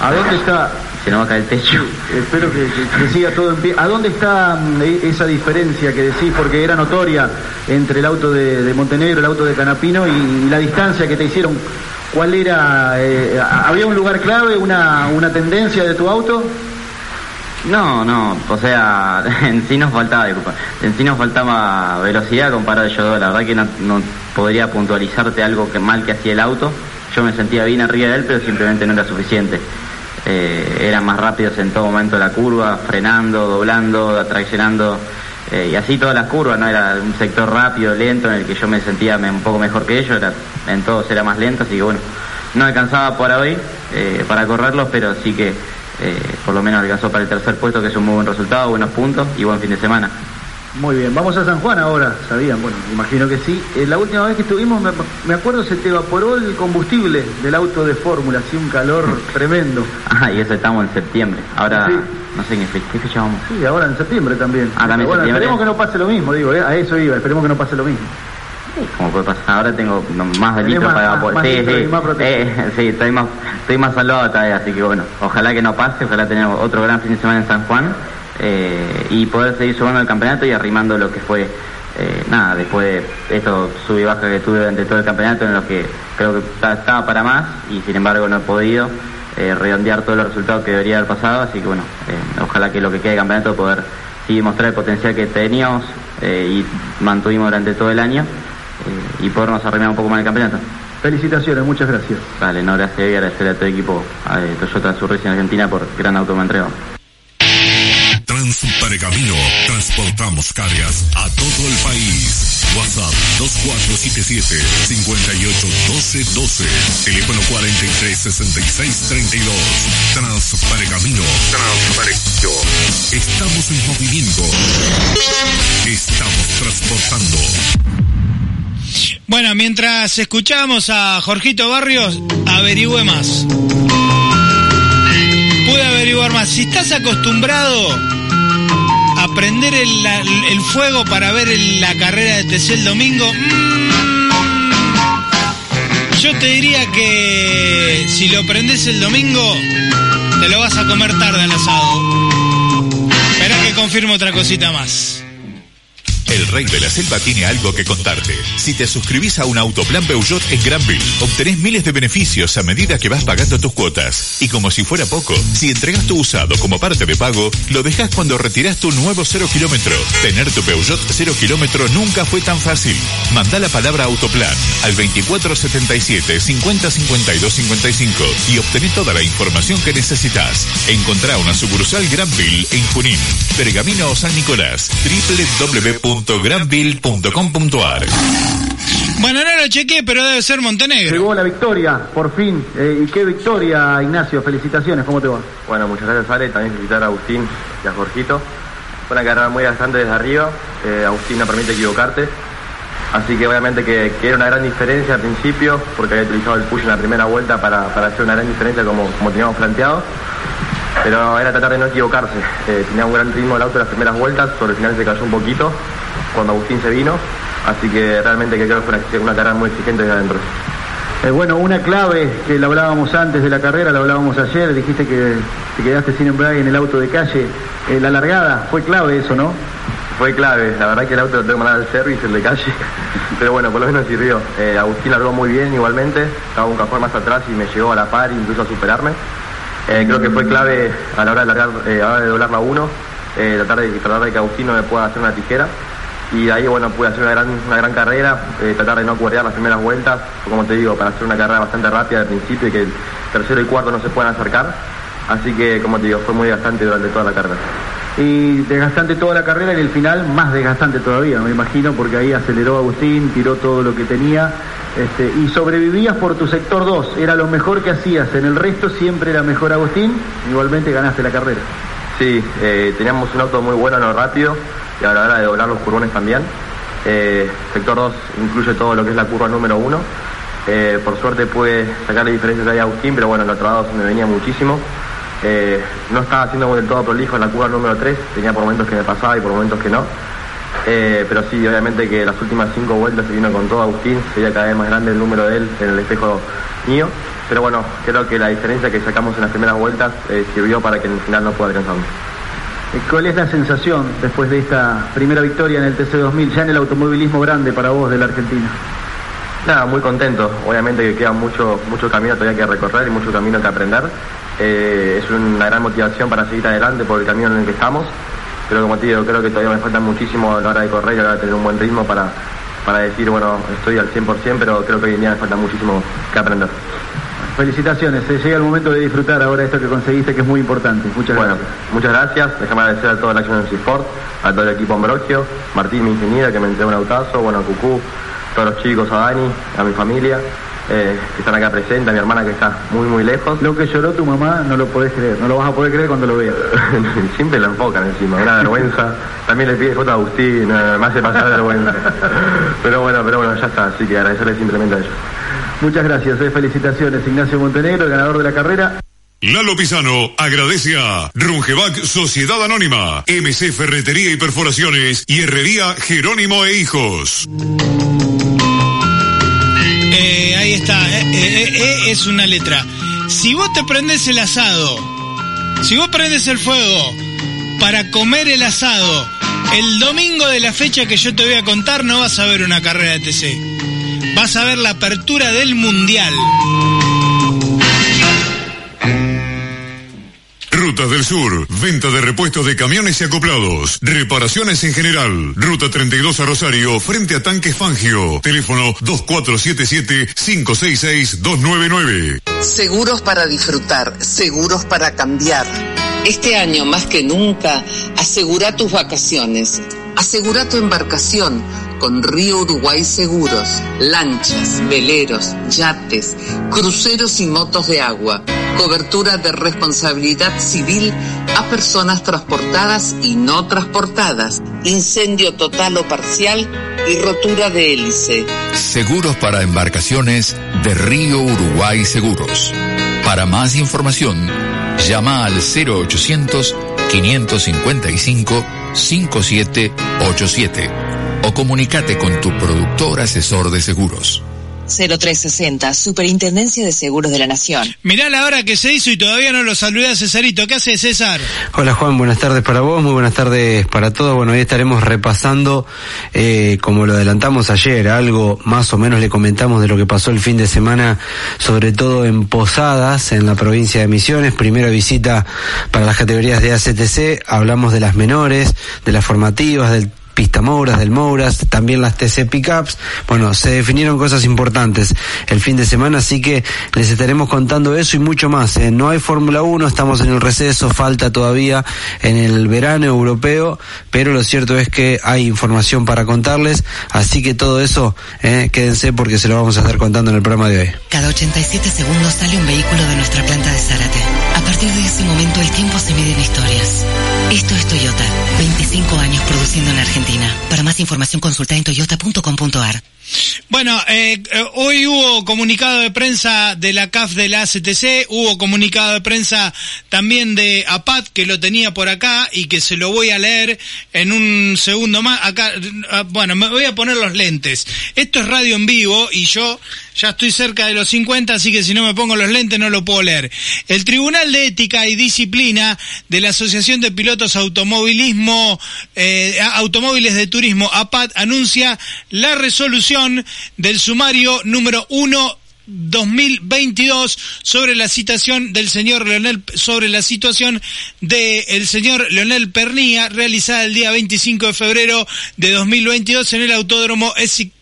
Speaker 16: ¿A dónde está?
Speaker 19: Se nos va a caer el techo.
Speaker 16: Espero que, que- que siga todo en pie. ¿A dónde está mm, e- esa diferencia que decís? Porque era notoria entre el auto de, de Montenegro, el auto de Canapino y, y la distancia que te hicieron. ¿Cuál era? eh, ¿Había un lugar clave, una, una tendencia de tu auto?
Speaker 19: No, no, o sea, [LAUGHS] en sí nos faltaba, disculpa, en sí nos faltaba velocidad comparado a dos, la verdad que no, no podría puntualizarte algo que mal que hacía el auto, yo me sentía bien arriba de él, pero simplemente no era suficiente. Eh, eran más rápidos en todo momento la curva, frenando, doblando, atraccionando, eh, y así todas las curvas, ¿no? Era un sector rápido, lento, en el que yo me sentía un poco mejor que ellos, en todos era más lento, así que bueno, no alcanzaba por hoy eh, para correrlos, pero sí que eh, por lo menos alcanzó para el tercer puesto, que es un muy buen resultado, buenos puntos y buen fin de semana.
Speaker 16: Muy bien, vamos a San Juan ahora, ¿sabían? Bueno, imagino que sí. Eh, la última vez que estuvimos, me, me acuerdo, se te evaporó el combustible del auto de fórmula, hacía un calor [LAUGHS] tremendo.
Speaker 19: Ah, y eso estamos en septiembre. Ahora,
Speaker 16: Sí.
Speaker 19: no sé en qué qué fecha vamos.
Speaker 16: Sí, ahora en septiembre también.
Speaker 19: Ah, también
Speaker 16: bueno,
Speaker 19: septiembre.
Speaker 16: esperemos que no pase lo mismo, digo, eh, a eso iba, esperemos que no pase lo mismo.
Speaker 19: Como puede pasar, ahora tengo más de litros para
Speaker 16: más-
Speaker 19: evaporar. Sí, sí,
Speaker 16: más.
Speaker 19: Eh, [LAUGHS] sí, estoy más, estoy más salvado todavía, así que bueno, ojalá que no pase, ojalá tener otro gran fin de semana en San Juan eh, y poder seguir sumando el campeonato y arrimando lo que fue, eh, nada, después de esto sub y baja que tuve durante todo el campeonato en los que creo que ta- estaba para más y sin embargo no he podido eh, redondear todos los resultados que debería haber pasado, así que bueno, eh, ojalá que lo que quede de campeonato poder sí mostrar el potencial que teníamos y mantuvimos durante todo el año y podernos arrimar un poco más el campeonato.
Speaker 16: Felicitaciones, muchas gracias.
Speaker 19: Vale, no, gracias y agradecer a todo el equipo a Toyota Surrey en Argentina por gran auto
Speaker 20: Transpergamino. Transportamos cargas a todo el país. WhatsApp 2477-581212. Teléfono 436632. Transpergamino. Transpergamino. Estamos en movimiento. Estamos transportando.
Speaker 3: Bueno, mientras escuchamos a Jorgito Barrios, averigüe más. Pude averiguar más. Si estás acostumbrado a prender el, fuego para ver la carrera de TC el domingo. Mm, yo te diría que si lo prendes el domingo, te lo vas a comer tarde al asado. Esperá que confirme otra cosita más.
Speaker 20: El Rey de la Selva tiene algo que contarte. Si te suscribís a un autoplan Peugeot en Granville, obtenés miles de beneficios a medida que vas pagando tus cuotas. Y como si fuera poco, si entregas tu usado como parte de pago, lo dejas cuando retirás tu nuevo cero kilómetro. Tener tu Peugeot cero kilómetro nunca fue tan fácil. Manda la palabra autoplan al 2477 50 52 55 y obtené toda la información que necesitas. Encontrá una sucursal Granville en Junín, Pergamino o San Nicolás, www.granville.com.ar.
Speaker 3: Bueno, no lo chequeé, pero debe ser Montenegro.
Speaker 16: Llegó la victoria, por fin. Eh, ¿Y qué victoria, Ignacio? Felicitaciones, ¿cómo te va?
Speaker 21: Bueno, muchas gracias Ale, también felicitar a Agustín y a Jorgito. Fue una carrera muy bastante desde arriba, eh, Agustín no permite equivocarte, así que obviamente que, que era una gran diferencia al principio, porque había utilizado el push en la primera vuelta para, para hacer una gran diferencia como, como teníamos planteado, pero era tratar de no equivocarse. Eh, tenía un gran ritmo el auto en las primeras vueltas, sobre el final se cayó un poquito cuando Agustín se vino, así que realmente que creo que fue una, carrera muy exigente desde adentro.
Speaker 16: Eh, bueno, una clave que lo hablábamos antes de la carrera, lo hablábamos ayer, dijiste que te quedaste sin embrague en el auto de calle. Eh, la largada, fue clave eso, ¿no?
Speaker 21: Fue clave, la verdad que el auto lo tengo mandar al service, el de calle, [LAUGHS] pero bueno, por lo menos sirvió. Eh, Agustín largó muy bien igualmente, estaba un cajón más atrás y me llegó a la par, incluso a superarme. Eh, creo que fue clave a la hora de largar, a la hora de doblar la 1, eh, tratar, de, tratar de que Agustín no me pueda hacer una tijera. Y de ahí, bueno, pude hacer una gran, una gran carrera, eh, tratar de no cuerdear las primeras vueltas, como te digo, para hacer una carrera bastante rápida al principio y que el tercero y cuarto no se puedan acercar. Así que, como te digo, fue muy desgastante durante toda la carrera.
Speaker 16: Y desgastante toda la carrera y el final más desgastante todavía, me imagino, porque ahí aceleró Agustín, tiró todo lo que tenía. Este, y sobrevivías por tu sector 2, era lo mejor que hacías. En el resto siempre era mejor Agustín, igualmente ganaste la carrera.
Speaker 21: Sí, eh, teníamos un auto muy bueno en lo rápido y a la hora de doblar los curvones también. Eh, sector 2 incluye todo lo que es la curva número 1. Eh, por suerte pude sacarle diferencias ahí a Agustín, pero bueno, en el otro lado se me venía muchísimo. Eh, no estaba haciendo del todo prolijo en la curva número 3, tenía por momentos que me pasaba y por momentos que no. Pero sí, obviamente que las últimas cinco vueltas se vino con todo Agustín, se veía cada vez más grande el número de él en el espejo mío. Pero bueno, creo que la diferencia que sacamos en las primeras vueltas sirvió para que en el final no pueda alcanzarme.
Speaker 16: Eh, ¿Cuál es la sensación después de esta primera victoria en el TC2000, ya en el automovilismo grande para vos de la Argentina?
Speaker 21: Nada, muy contento. Obviamente que queda mucho, mucho camino todavía que recorrer y mucho camino que aprender. Eh, es una gran motivación para seguir adelante por el camino en el que estamos. Pero como te digo, creo que todavía me falta muchísimo a la hora de correr y a la hora de tener un buen ritmo para, para decir, bueno, estoy al 100%, pero creo que hoy en día me falta muchísimo que aprender.
Speaker 16: Felicitaciones, eh, llega el momento de disfrutar ahora esto que conseguiste que es muy importante. Muchas
Speaker 21: Bueno,
Speaker 16: gracias.
Speaker 21: muchas gracias. Déjame agradecer a todo el Action Sport, a todo el equipo Ambrogio, Martín, mi ingeniera, que me entregó un autazo, bueno, a Cucú, todos los chicos, a Dani, a mi familia, eh, que están acá presentes, a mi hermana que está muy, muy lejos.
Speaker 16: Lo que lloró tu mamá no lo podés creer, no lo vas a poder creer cuando lo veas. [LAUGHS]
Speaker 21: Siempre lo enfocan encima, una vergüenza. También le pide foto a Agustín, eh, me hace pasar vergüenza. [LAUGHS] Pero bueno, pero bueno, ya está, así que agradecerle simplemente a ellos.
Speaker 16: Muchas gracias, eh, felicitaciones Ignacio Montenegro, el ganador de la carrera.
Speaker 2: Lalo Pisano agradece a Rungevac Sociedad Anónima, MC Ferretería y Perforaciones y Herrería Jerónimo e Hijos.
Speaker 3: Eh, ahí está, eh, eh, eh, es una letra. Si vos te prendes el asado, si vos prendes el fuego para comer el asado, el domingo de la fecha que yo te voy a contar no vas a ver una carrera de TC. Vas a ver la apertura del Mundial.
Speaker 2: Rutas del Sur, venta de repuestos de camiones y acoplados, reparaciones en general. Ruta 32 a Rosario, frente a Tanques Fangio. Teléfono 2477-566-299.
Speaker 12: Seguros para disfrutar, seguros para cambiar. Este año más que nunca, asegura tus vacaciones. Asegura tu embarcación con Río Uruguay Seguros. Lanchas, veleros, yates, cruceros y motos de agua. Cobertura de responsabilidad civil a personas transportadas y no transportadas. Incendio total o parcial y rotura de hélice.
Speaker 13: Seguros para embarcaciones de Río Uruguay Seguros. Para más información, llama al 0800 555 5787 o comunícate con tu productor asesor de seguros.
Speaker 7: 0360, Superintendencia de Seguros de la Nación.
Speaker 3: Mirá la hora que se hizo y todavía no lo saludé a Cesarito. ¿Qué hace César?
Speaker 22: Hola Juan, buenas tardes para vos, muy buenas tardes para todos. Bueno, hoy estaremos repasando, eh, como lo adelantamos ayer, algo más o menos le comentamos de lo que pasó el fin de semana, sobre todo en Posadas, en la provincia de Misiones. Primera visita para las categorías de ACTC, hablamos de las menores, de las formativas, del pista Mouras, del Mouras, también las TC Pickups. Bueno, se definieron cosas importantes el fin de semana, así que les estaremos contando eso y mucho más. ¿eh? No hay Fórmula 1, estamos en el receso, falta todavía en el verano europeo, pero lo cierto es que hay información para contarles, así que todo eso, eh, quédense porque se lo vamos a estar contando en el programa de hoy.
Speaker 23: Cada 87 segundos sale un vehículo de nuestra planta de Zárate. A partir de ese momento el tiempo se mide en historias. Esto es Toyota, 25 años produciendo en Argentina. Para más información consulta en toyota.com.ar.
Speaker 3: Bueno, eh, eh, hoy hubo comunicado de prensa de la CAF de la ACTC, hubo comunicado de prensa también de APAT, que lo tenía por acá y que se lo voy a leer en un segundo más. Acá, ah, bueno, me voy a poner los lentes. Esto es radio en vivo y yo ya estoy cerca de los 50, así que si no me pongo los lentes no lo puedo leer. El Tribunal de Ética y Disciplina de la Asociación de Pilotos Automovilismo, eh, Automóviles de Turismo, APAT, anuncia la resolución del sumario número 1 2022 sobre la citación del señor Leonel sobre la situación del señor Leonel Pernía realizada el día 25 de febrero de 2022 en el autódromo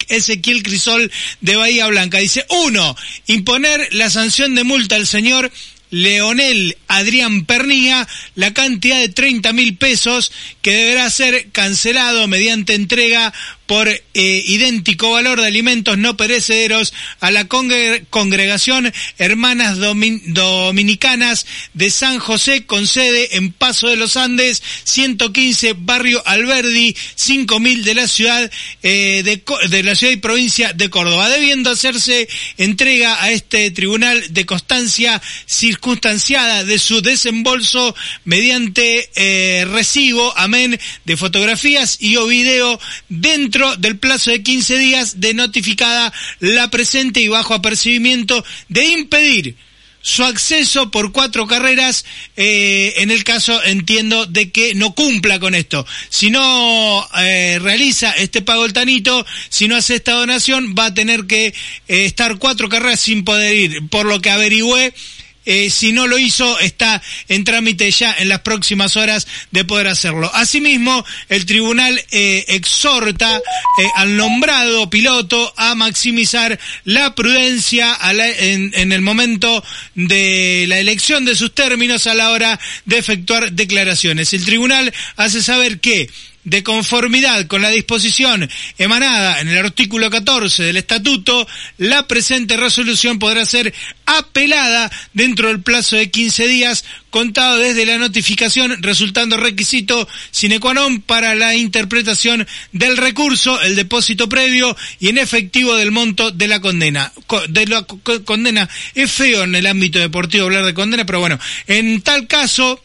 Speaker 3: Ezequiel Crisol de Bahía Blanca. Dice, uno, imponer la sanción de multa al señor Leonel Adrián Pernía la cantidad de 30 mil pesos que deberá ser cancelado mediante entrega por eh, idéntico valor de alimentos no perecederos a la congregación Hermanas Dominicanas de San José con sede en Paso de los Andes, 115 Barrio Alberdi, 5000 de la ciudad eh, de, de la ciudad y provincia de Córdoba, debiendo hacerse entrega a este tribunal de constancia circunstanciada de su desembolso mediante eh, recibo, amén, de fotografías y o video dentro del plazo de 15 días de notificada la presente y bajo apercibimiento de impedir su acceso por cuatro carreras eh, en el caso entiendo de que no cumpla con esto. Si no eh, realiza este pago el tanito si no hace esta donación va a tener que eh, estar cuatro carreras sin poder ir por lo que averigüé eh, si no lo hizo, está en trámite ya en las próximas horas de poder hacerlo. Asimismo, el tribunal eh, exhorta eh, al nombrado piloto a maximizar la prudencia en, en el momento de la elección de sus términos a la hora de efectuar declaraciones. El tribunal hace saber que de conformidad con la disposición emanada en el artículo 14 del estatuto, la presente resolución podrá ser apelada dentro del plazo de 15 días contado desde la notificación, resultando requisito sine qua non para la interpretación del recurso, el depósito previo y en efectivo del monto de la condena. De la condena es feo en el ámbito deportivo hablar de condena, pero bueno, en tal caso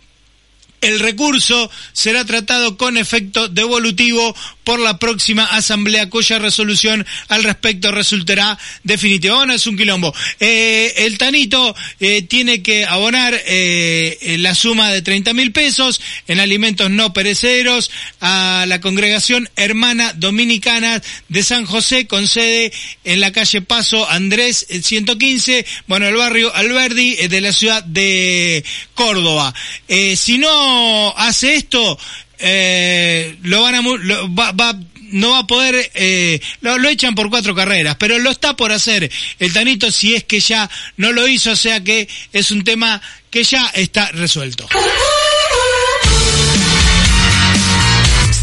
Speaker 3: el recurso será tratado con efecto devolutivo por la próxima asamblea cuya resolución al respecto resultará definitiva. Bueno, es un quilombo. Eh, el Tanito eh, tiene que abonar eh, la suma de 30 mil pesos en alimentos no perecederos a la congregación hermana dominicana de San José con sede en la calle Paso Andrés 115, bueno, el barrio Alberdi de la ciudad de Córdoba. si no hace esto, eh, lo van a, va, no va a poder, eh, lo, lo, echan por cuatro carreras, pero lo está por hacer el Tanito si es que ya no lo hizo, o sea que es un tema que ya está resuelto.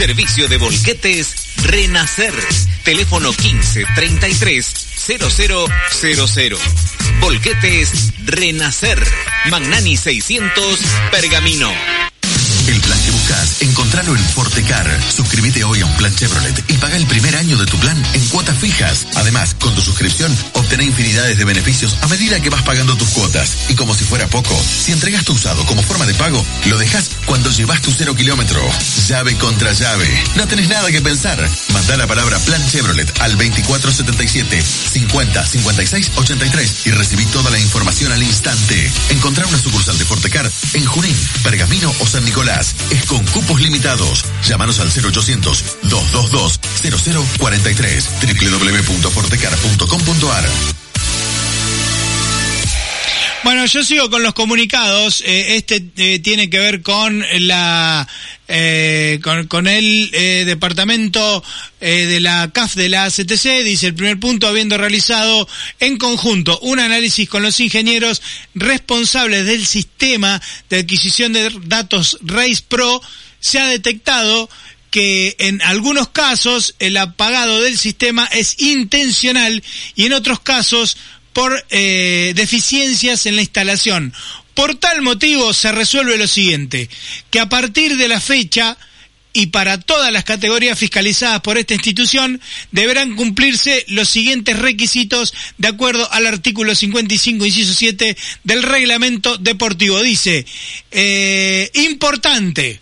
Speaker 13: Servicio de Volquetes Renacer. Teléfono 15 33 0000. Volquetes Renacer. Magnani 600 Pergamino.
Speaker 10: El plan
Speaker 18: Encontralo en Fortecar. Suscríbete hoy a un plan Chevrolet y paga el primer año de tu plan en cuotas fijas. Además, con tu suscripción, obtenés infinidades de beneficios a medida que vas pagando tus cuotas. Y como si fuera poco, si entregas tu usado como forma de pago, lo dejas cuando llevas tu cero kilómetro. Llave contra llave. No tenés nada que pensar. Manda la palabra plan Chevrolet al 2477 50 56 83 y recibí toda la información al instante. Encontrar una sucursal de Fortecar en Junín, Pergamino o San Nicolás. Es cupos limitados. Llámanos al 0800 222 0043 www.fortecar.com.ar
Speaker 3: Bueno, yo sigo con los comunicados. Eh, este eh, tiene que ver con la eh, con, con, el eh, departamento eh, de la CAF de la ACTC. Dice el primer punto, habiendo realizado en conjunto un análisis con los ingenieros responsables del sistema de adquisición de datos RACE Pro, se ha detectado que en algunos casos el apagado del sistema es intencional y en otros casos por eh, deficiencias en la instalación. Por tal motivo se resuelve lo siguiente, que a partir de la fecha y para todas las categorías fiscalizadas por esta institución deberán cumplirse los siguientes requisitos de acuerdo al artículo 55, inciso 7 del reglamento deportivo. Dice, eh, importante,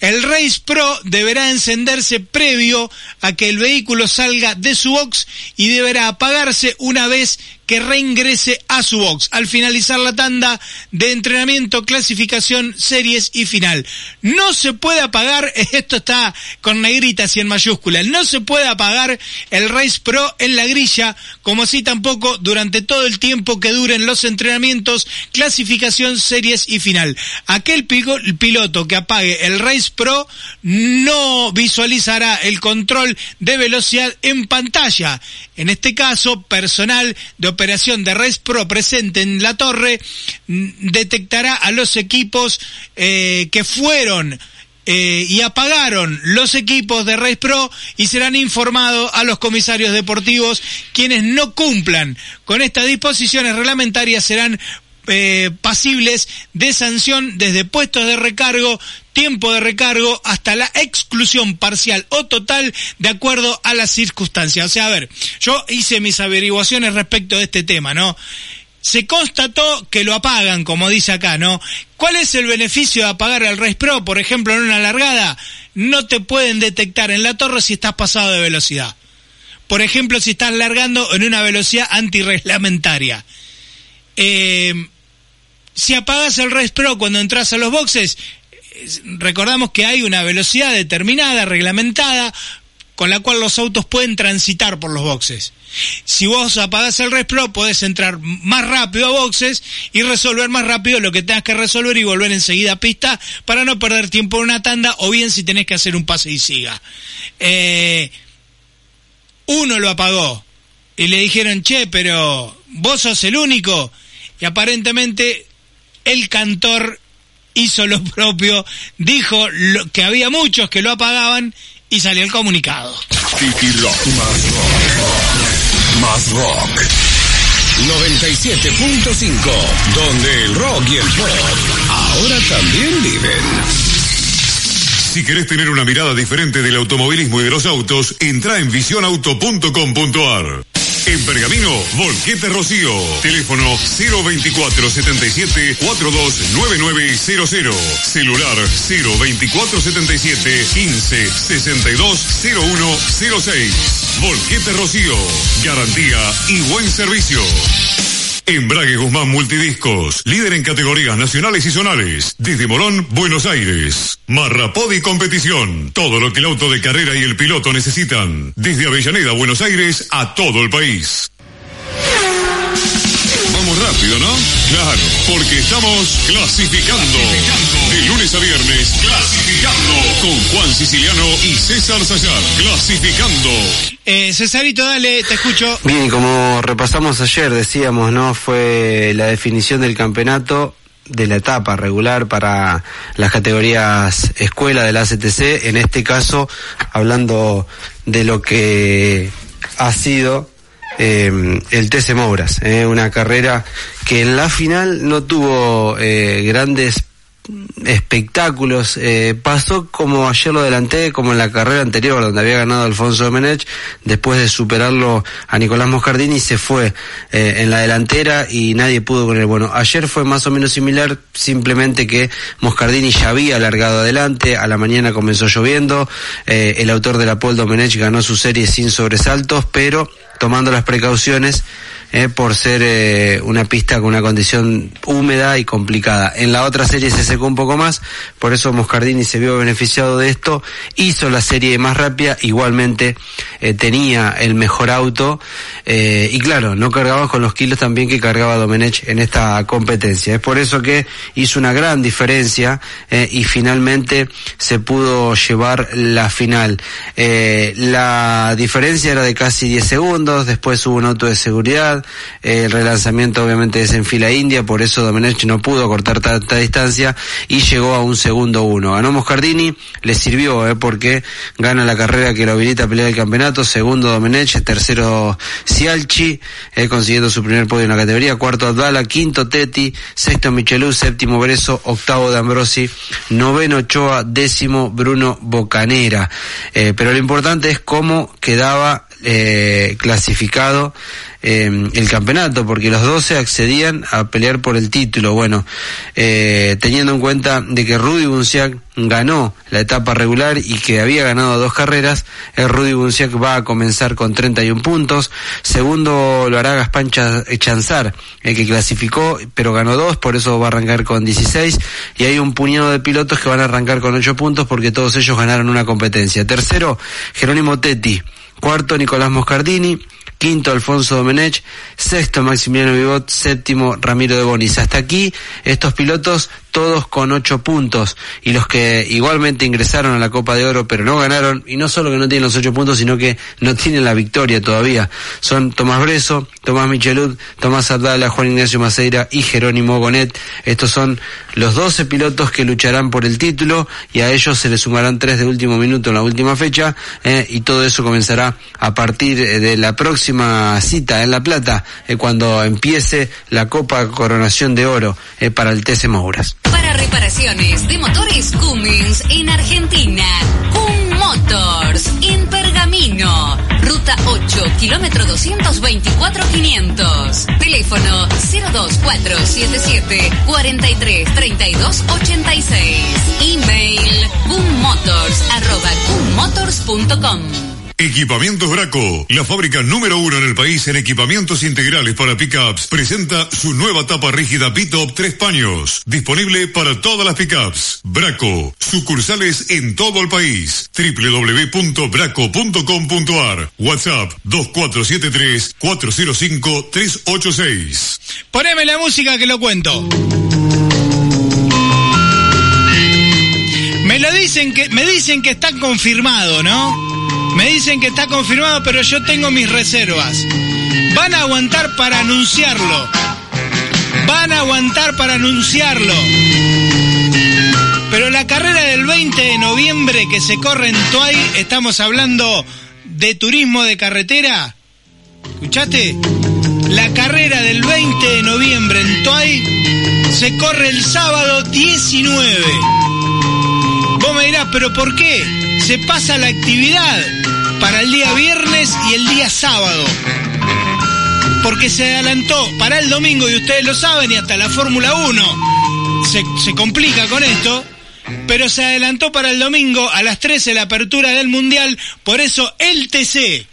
Speaker 3: el Race Pro deberá encenderse previo a que el vehículo salga de su box y deberá apagarse una vez que reingrese a su box al finalizar la tanda de entrenamiento, clasificación, series y final. No se puede apagar, [LAUGHS] esto está con negritas y en mayúscula, no se puede apagar el Race Pro en la grilla, como así tampoco durante todo el tiempo que duren los entrenamientos, clasificación, series y final. Aquel piloto que apague el Race Pro no visualizará el control de velocidad en pantalla. En este caso, personal de operación de Race Pro presente en la torre detectará a los equipos eh, que fueron eh, y apagaron los equipos de Race Pro y serán informados a los comisarios deportivos quienes no cumplan con estas disposiciones reglamentarias serán eh, pasibles de sanción desde puestos de recargo, tiempo de recargo hasta la exclusión parcial o total de acuerdo a las circunstancias. O sea, a ver, yo hice mis averiguaciones respecto de este tema, ¿no? Se constató que lo apagan, como dice acá, ¿no? ¿Cuál es el beneficio de apagar el Race Pro, por ejemplo, en una largada? No te pueden detectar en la torre si estás pasado de velocidad. Por ejemplo, si estás largando en una velocidad antirreglamentaria. Eh, si apagas el Race Pro cuando entras a los boxes, recordamos que hay una velocidad determinada, reglamentada, con la cual los autos pueden transitar por los boxes. Si vos apagas el Race Pro, podés entrar más rápido a boxes y resolver más rápido lo que tengas que resolver y volver enseguida a pista para no perder tiempo en una tanda o bien si tenés que hacer un pase y siga. Eh, uno lo apagó y le dijeron, che, pero vos sos el único. Y aparentemente el cantor hizo lo [LAUGHS] propio, dijo lo, que había muchos que lo apagaban y salió el comunicado.
Speaker 1: Más rock. 97.5, donde el rock y el pop ahora también viven.
Speaker 2: Si querés tener una mirada diferente del automovilismo y de los autos, entra en visionauto.com.ar. En Pergamino, Volquete Rocío. Teléfono 024 77 429900. Celular 024 77 15 62 0106. Volquete Rocío. Garantía y buen servicio. Embrague Guzmán Multidiscos, líder en categorías nacionales y zonales, desde Morón, Buenos Aires. Marrapodi Competición, todo lo que el auto de carrera y el piloto necesitan, desde Avellaneda, Buenos Aires, a todo el país. Vamos rápido, ¿no? Claro, porque estamos clasificando. De lunes a viernes, clasificando. Con Juan Siciliano y César Sayar. Clasificando.
Speaker 3: Eh, Cesarito, dale, te escucho.
Speaker 22: Bien, como repasamos ayer, decíamos, ¿no? Fue la definición del campeonato de la etapa regular para las categorías escuela de la ACTC, en este caso hablando de lo que ha sido eh, el TC Mouras, eh, una carrera que en la final no tuvo eh, grandes espectáculos. Eh, pasó como ayer lo adelanté, como en la carrera anterior, donde había ganado Alfonso Domenech, después de superarlo a Nicolás Moscardini, se fue eh, en la delantera y nadie pudo con él. Bueno, ayer fue más o menos similar, simplemente que Moscardini ya había alargado adelante, a la mañana comenzó lloviendo, eh, el autor de la Paul Domenech ganó su serie sin sobresaltos, pero tomando las precauciones eh, por ser eh, una pista con una condición húmeda y complicada. En la otra serie se secó un poco más, por eso Moscardini se vio beneficiado de esto, hizo la serie más rápida, igualmente eh, tenía el mejor auto y claro, no cargaba con los kilos también que cargaba Domenech en esta competencia. Es por eso que hizo una gran diferencia y finalmente se pudo llevar la final. la diferencia era de casi 10 segundos, después hubo un auto de seguridad, el relanzamiento obviamente es en fila india, por eso Domenech no pudo cortar tanta distancia y llegó a un segundo uno. Ganó Moscardini, le sirvió eh, porque gana la carrera que lo habilita a pelear el campeonato, segundo Domenech, tercero Cialchi, eh, consiguiendo su primer podio en la categoría, cuarto Abdala, quinto Teti, sexto Michelú, séptimo Breso, octavo de Ambrosi, noveno Ochoa, décimo Bruno Bocanera. Eh, pero lo importante es cómo quedaba eh, clasificado eh, el campeonato, porque los 12 accedían a pelear por el título. Bueno, eh, teniendo en cuenta de que Rudy Bunciac ganó la etapa regular y que había ganado dos carreras, el Rudy Bunciac va a comenzar con 31 puntos. Segundo lo hará Gaspán Chanzar, el que clasificó, pero ganó dos, por eso va a arrancar con 16. Y hay un puñado de pilotos que van a arrancar con 8 puntos porque todos ellos ganaron una competencia. Tercero, Jerónimo Tetti. Cuarto, Nicolás Moscardini. Quinto Alfonso Domenech, sexto Maximiliano Vivot, séptimo Ramiro de Bonis. Hasta aquí estos pilotos todos con ocho puntos. Y los que igualmente ingresaron a la Copa de Oro pero no ganaron y no solo que no tienen los ocho puntos sino que no tienen la victoria todavía. Son Tomás Breso, Tomás Michelud, Tomás Ardala, Juan Ignacio Maceira y Jerónimo Gonet. Estos son los doce pilotos que lucharán por el título y a ellos se les sumarán tres de último minuto en la última fecha eh, y todo eso comenzará a partir de la próxima cita en La Plata eh, cuando empiece la Copa Coronación de Oro eh, para el TC Mouras
Speaker 6: para reparaciones de motores Cummins en Argentina. Cum Motors en Pergamino. Ruta 8, kilómetro 224 500. Teléfono 02477 43 32 86. Email cummotors cummotors.com.
Speaker 2: Equipamientos Braco, la fábrica número uno en el país en equipamientos integrales para pickups, presenta su nueva tapa rígida Pitop 3 paños, disponible para todas las pickups. Braco, sucursales en todo el país. www.braco.com.ar, WhatsApp 2473 405 386.
Speaker 3: Poneme la música que lo cuento. Me lo dicen que me dicen que está confirmado, ¿no? Me dicen que está confirmado, pero yo tengo mis reservas. Van a aguantar para anunciarlo. Van a aguantar para anunciarlo. Pero la carrera del 20 de noviembre que se corre en Tuay, estamos hablando de turismo de carretera. ¿Escuchaste? La carrera del 20 de noviembre en Tuay se corre el sábado 19. Vos me dirás, ¿pero por qué? se pasa la actividad para el día viernes y el día sábado. Porque se adelantó para el domingo y ustedes lo saben y hasta la Fórmula 1 se, complica con esto. Pero se adelantó para el domingo a las 13 la apertura del Mundial. Por eso el TC.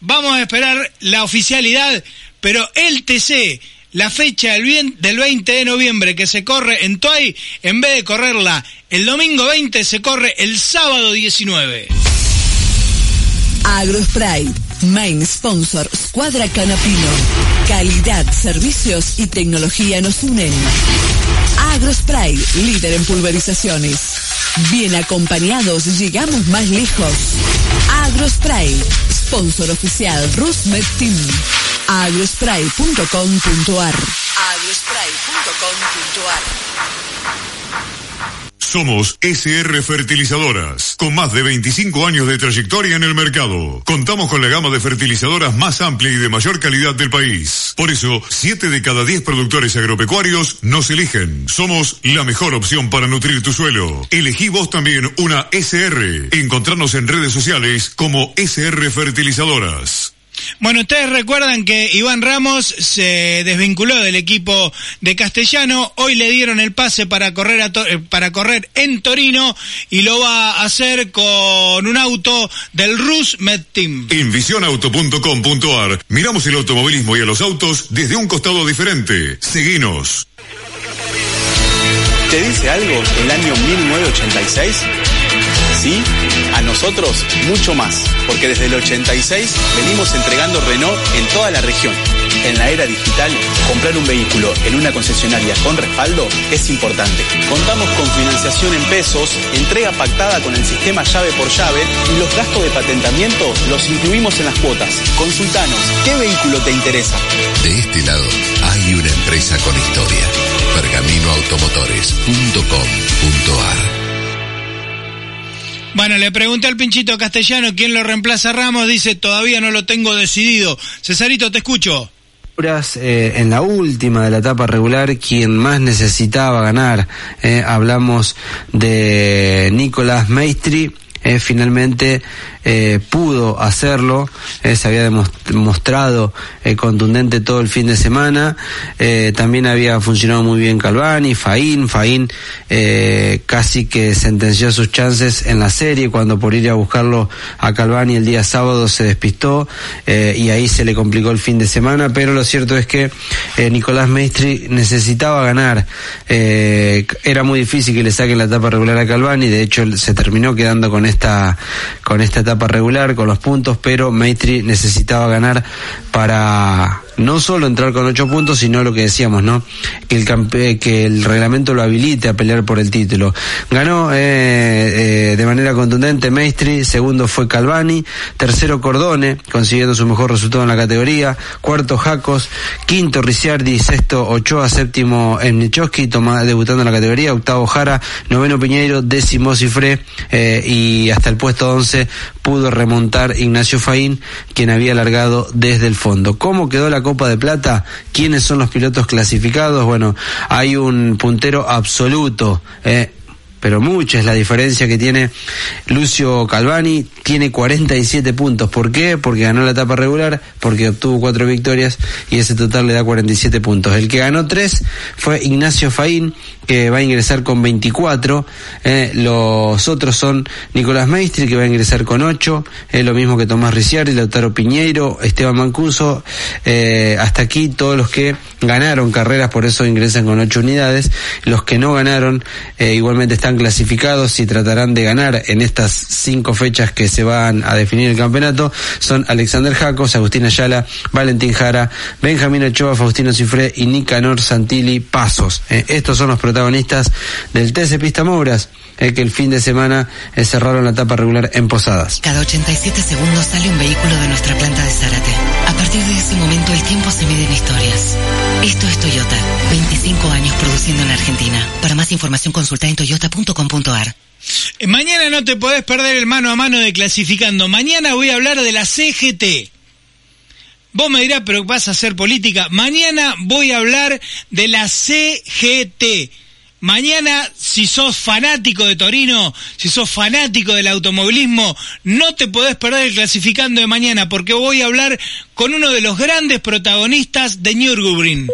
Speaker 3: Vamos a esperar la oficialidad. Pero el TC la fecha del 20 de noviembre que se corre en Toay, en vez de correrla el domingo 20, se corre el sábado 19.
Speaker 24: AgroSpray, main sponsor, Squadra Canapino. Calidad, servicios y tecnología nos unen. AgroSpray, líder en pulverizaciones. Bien acompañados, llegamos más lejos. AgroSpray, sponsor oficial Rusmed Team agrospray.com.ar agrospray.com.ar
Speaker 2: Somos SR Fertilizadoras, con más de 25 años de trayectoria en el mercado. Contamos con la gama de fertilizadoras más amplia y de mayor calidad del país. Por eso, 7 de cada 10 productores agropecuarios nos eligen. Somos la mejor opción para nutrir tu suelo. Elegí vos también una SR. Encontrarnos en redes sociales como SR Fertilizadoras.
Speaker 3: Bueno, ustedes recuerdan que Iván Ramos se desvinculó del equipo de Castellano. Hoy le dieron el pase para correr, a eh, para correr en Torino y lo va a hacer con un auto del Rus Med Team.
Speaker 2: En visionauto.com.ar miramos el automovilismo y a los autos desde un costado diferente. Seguinos.
Speaker 8: ¿Te dice algo el año 1986? Sí, nosotros mucho más, porque desde el 86 venimos entregando Renault en toda la región. En la era digital, comprar un vehículo en una concesionaria con respaldo es importante. Contamos con financiación en pesos, entrega pactada con el sistema llave por llave y los gastos de patentamiento los incluimos en las cuotas. Consultanos, ¿qué vehículo te interesa?
Speaker 11: De este lado hay una empresa con historia. Pergaminoautomotores.com.ar
Speaker 3: bueno, le pregunté al pinchito castellano quién lo reemplaza Ramos, dice todavía no lo tengo decidido. Cesarito, te escucho.
Speaker 22: Eh, en la última de la etapa regular, quien más necesitaba ganar, eh, hablamos de Nicolás Maestri, eh, finalmente eh, pudo hacerlo, eh, se había demostrado eh, contundente todo el fin de semana, también había funcionado muy bien Calvani, Faín, Faín casi que sentenció sus chances en la serie cuando por ir a buscarlo a Calvani el día sábado se despistó y ahí se le complicó el fin de semana, pero lo cierto es que Nicolás Maestri necesitaba ganar, era muy difícil que le saquen la etapa regular a Calvani, de hecho se terminó quedando con esta, con esta etapa regular con los puntos, pero Maitri necesitaba ganar para no solo entrar con ocho puntos, sino lo que decíamos, ¿no? Que el, que el reglamento lo habilite a pelear por el título. Ganó eh, eh, de manera contundente Maestri, segundo fue Calvani, tercero Cordone, consiguiendo su mejor resultado en la categoría, cuarto Jacos, quinto Ricciardi, sexto Ochoa, séptimo Emnichowski, debutando en la categoría, octavo Jara, noveno Piñeiro, décimo Cifré eh, y hasta el puesto once pudo remontar Ignacio Faín, quien había largado desde el fondo. ¿Cómo quedó la Copa de Plata, ¿quiénes son los pilotos clasificados? Bueno, hay un puntero absoluto. Eh, pero mucha es la diferencia que tiene Lucio Calvani, tiene 47 puntos. ¿Por qué? Porque ganó la etapa regular, porque obtuvo cuatro victorias y ese total le da 47 puntos. El que ganó tres fue Ignacio Faín, que va a ingresar con 24. Eh, los otros son Nicolás Maestri, que va a ingresar con 8. Es lo mismo que Tomás Ricciardi, Lautaro Piñeiro, Esteban Mancuso. Eh, hasta aquí todos los que ganaron carreras, por eso ingresan con 8 unidades. Los que no ganaron eh, igualmente están clasificados y tratarán de ganar en estas cinco fechas que se van a definir el campeonato son Alexander Jacos, Agustín Ayala, Valentín Jara, Benjamín Ochoa, Faustino Cifré y Nicanor Santilli Pasos. Eh, estos son los protagonistas del TC Pista Mouras. Eh, que el fin de semana eh, cerraron la etapa regular en Posadas.
Speaker 23: Cada 87 segundos sale un vehículo de nuestra planta de Zárate. A partir de ese momento el tiempo se mide en historias. Esto es Toyota. 25 años produciendo en Argentina. Para más información consulta en toyota.com.ar.
Speaker 3: Eh, mañana no te podés perder el mano a mano de clasificando. Mañana voy a hablar de la CGT. Vos me dirás, pero vas a hacer política. Mañana voy a hablar de la CGT. Mañana, si sos fanático de Torino, si sos fanático del automovilismo, no te podés perder el clasificando de mañana porque voy a hablar con uno de los grandes protagonistas de Nürburgring.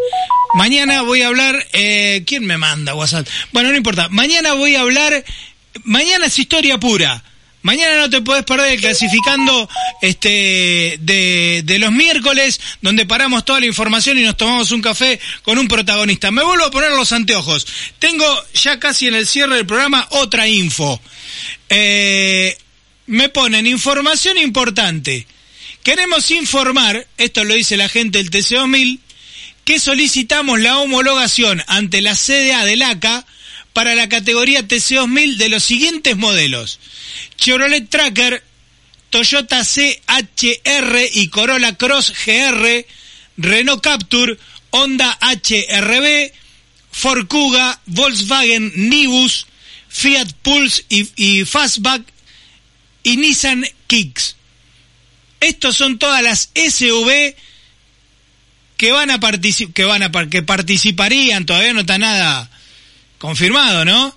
Speaker 3: Mañana voy a hablar, eh, ¿quién me manda WhatsApp? Bueno, no importa. Mañana voy a hablar, mañana es historia pura. Mañana no te podés perder clasificando este de, de, los miércoles, donde paramos toda la información y nos tomamos un café con un protagonista. Me vuelvo a poner los anteojos. Tengo ya casi en el cierre del programa otra info. Eh, me ponen información importante. Queremos informar, esto lo dice la gente del TC2000, que solicitamos la homologación ante la CDA del ACA para la categoría TC2000 de los siguientes modelos. Chevrolet Tracker, Toyota CHR y Corolla Cross GR, Renault Capture, Honda HRB, Ford Kuga, Volkswagen Nibus, Fiat Pulse y, Fastback y Nissan Kicks. Estos son todas las SUV que van a que que participarían, todavía no está nada confirmado, ¿no?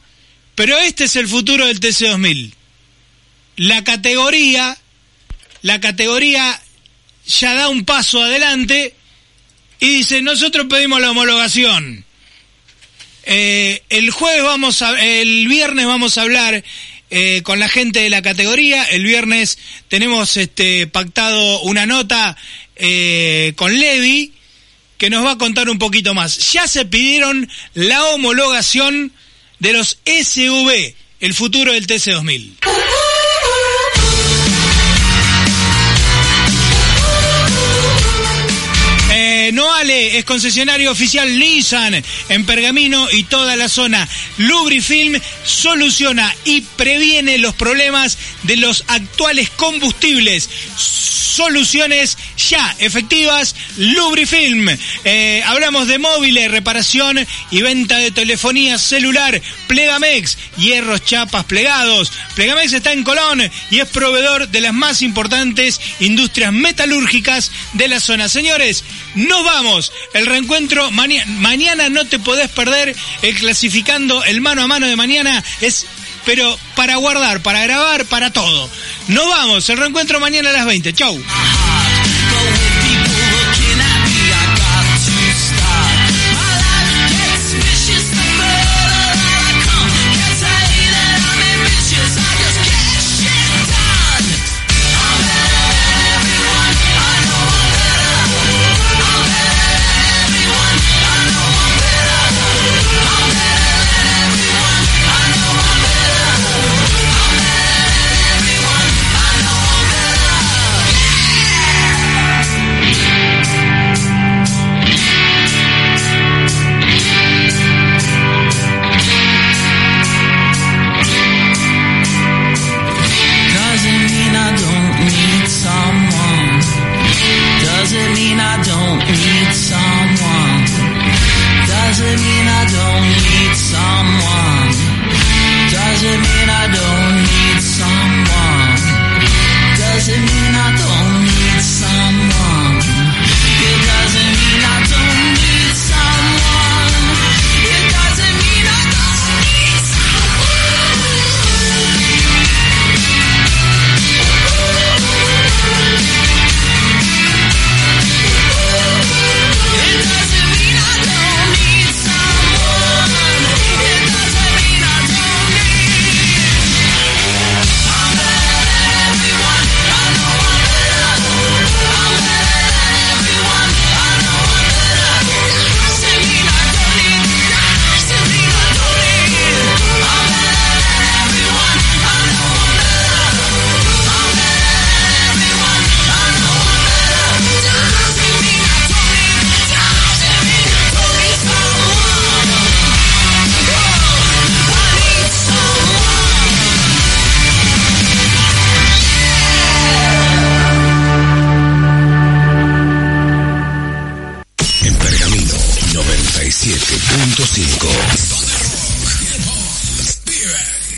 Speaker 3: Pero este es el futuro del TC2000. La categoría, la categoría ya da un paso adelante y dice, nosotros pedimos la homologación. Eh, el jueves vamos a, el viernes vamos a hablar eh, con la gente de la categoría. El viernes tenemos este pactado una nota eh, con Levi que nos va a contar un poquito más. Ya se pidieron la homologación de los SUV, el futuro del TC2000. Noale es concesionario oficial Nissan en Pergamino y toda la zona. Lubrifilm soluciona y previene los problemas de los actuales combustibles. Soluciones ya efectivas, Lubrifilm. Eh, hablamos de móviles, reparación y venta de telefonía celular. Plegamex, hierros, chapas, plegados. Plegamex está en Colón y es proveedor de las más importantes industrias metalúrgicas de la zona. Señores, nos vamos. El reencuentro mañana no te podés perder. El clasificando, el mano a mano de mañana es, pero para guardar, para grabar, para todo. Nos vamos. El reencuentro mañana a las 20. Chau.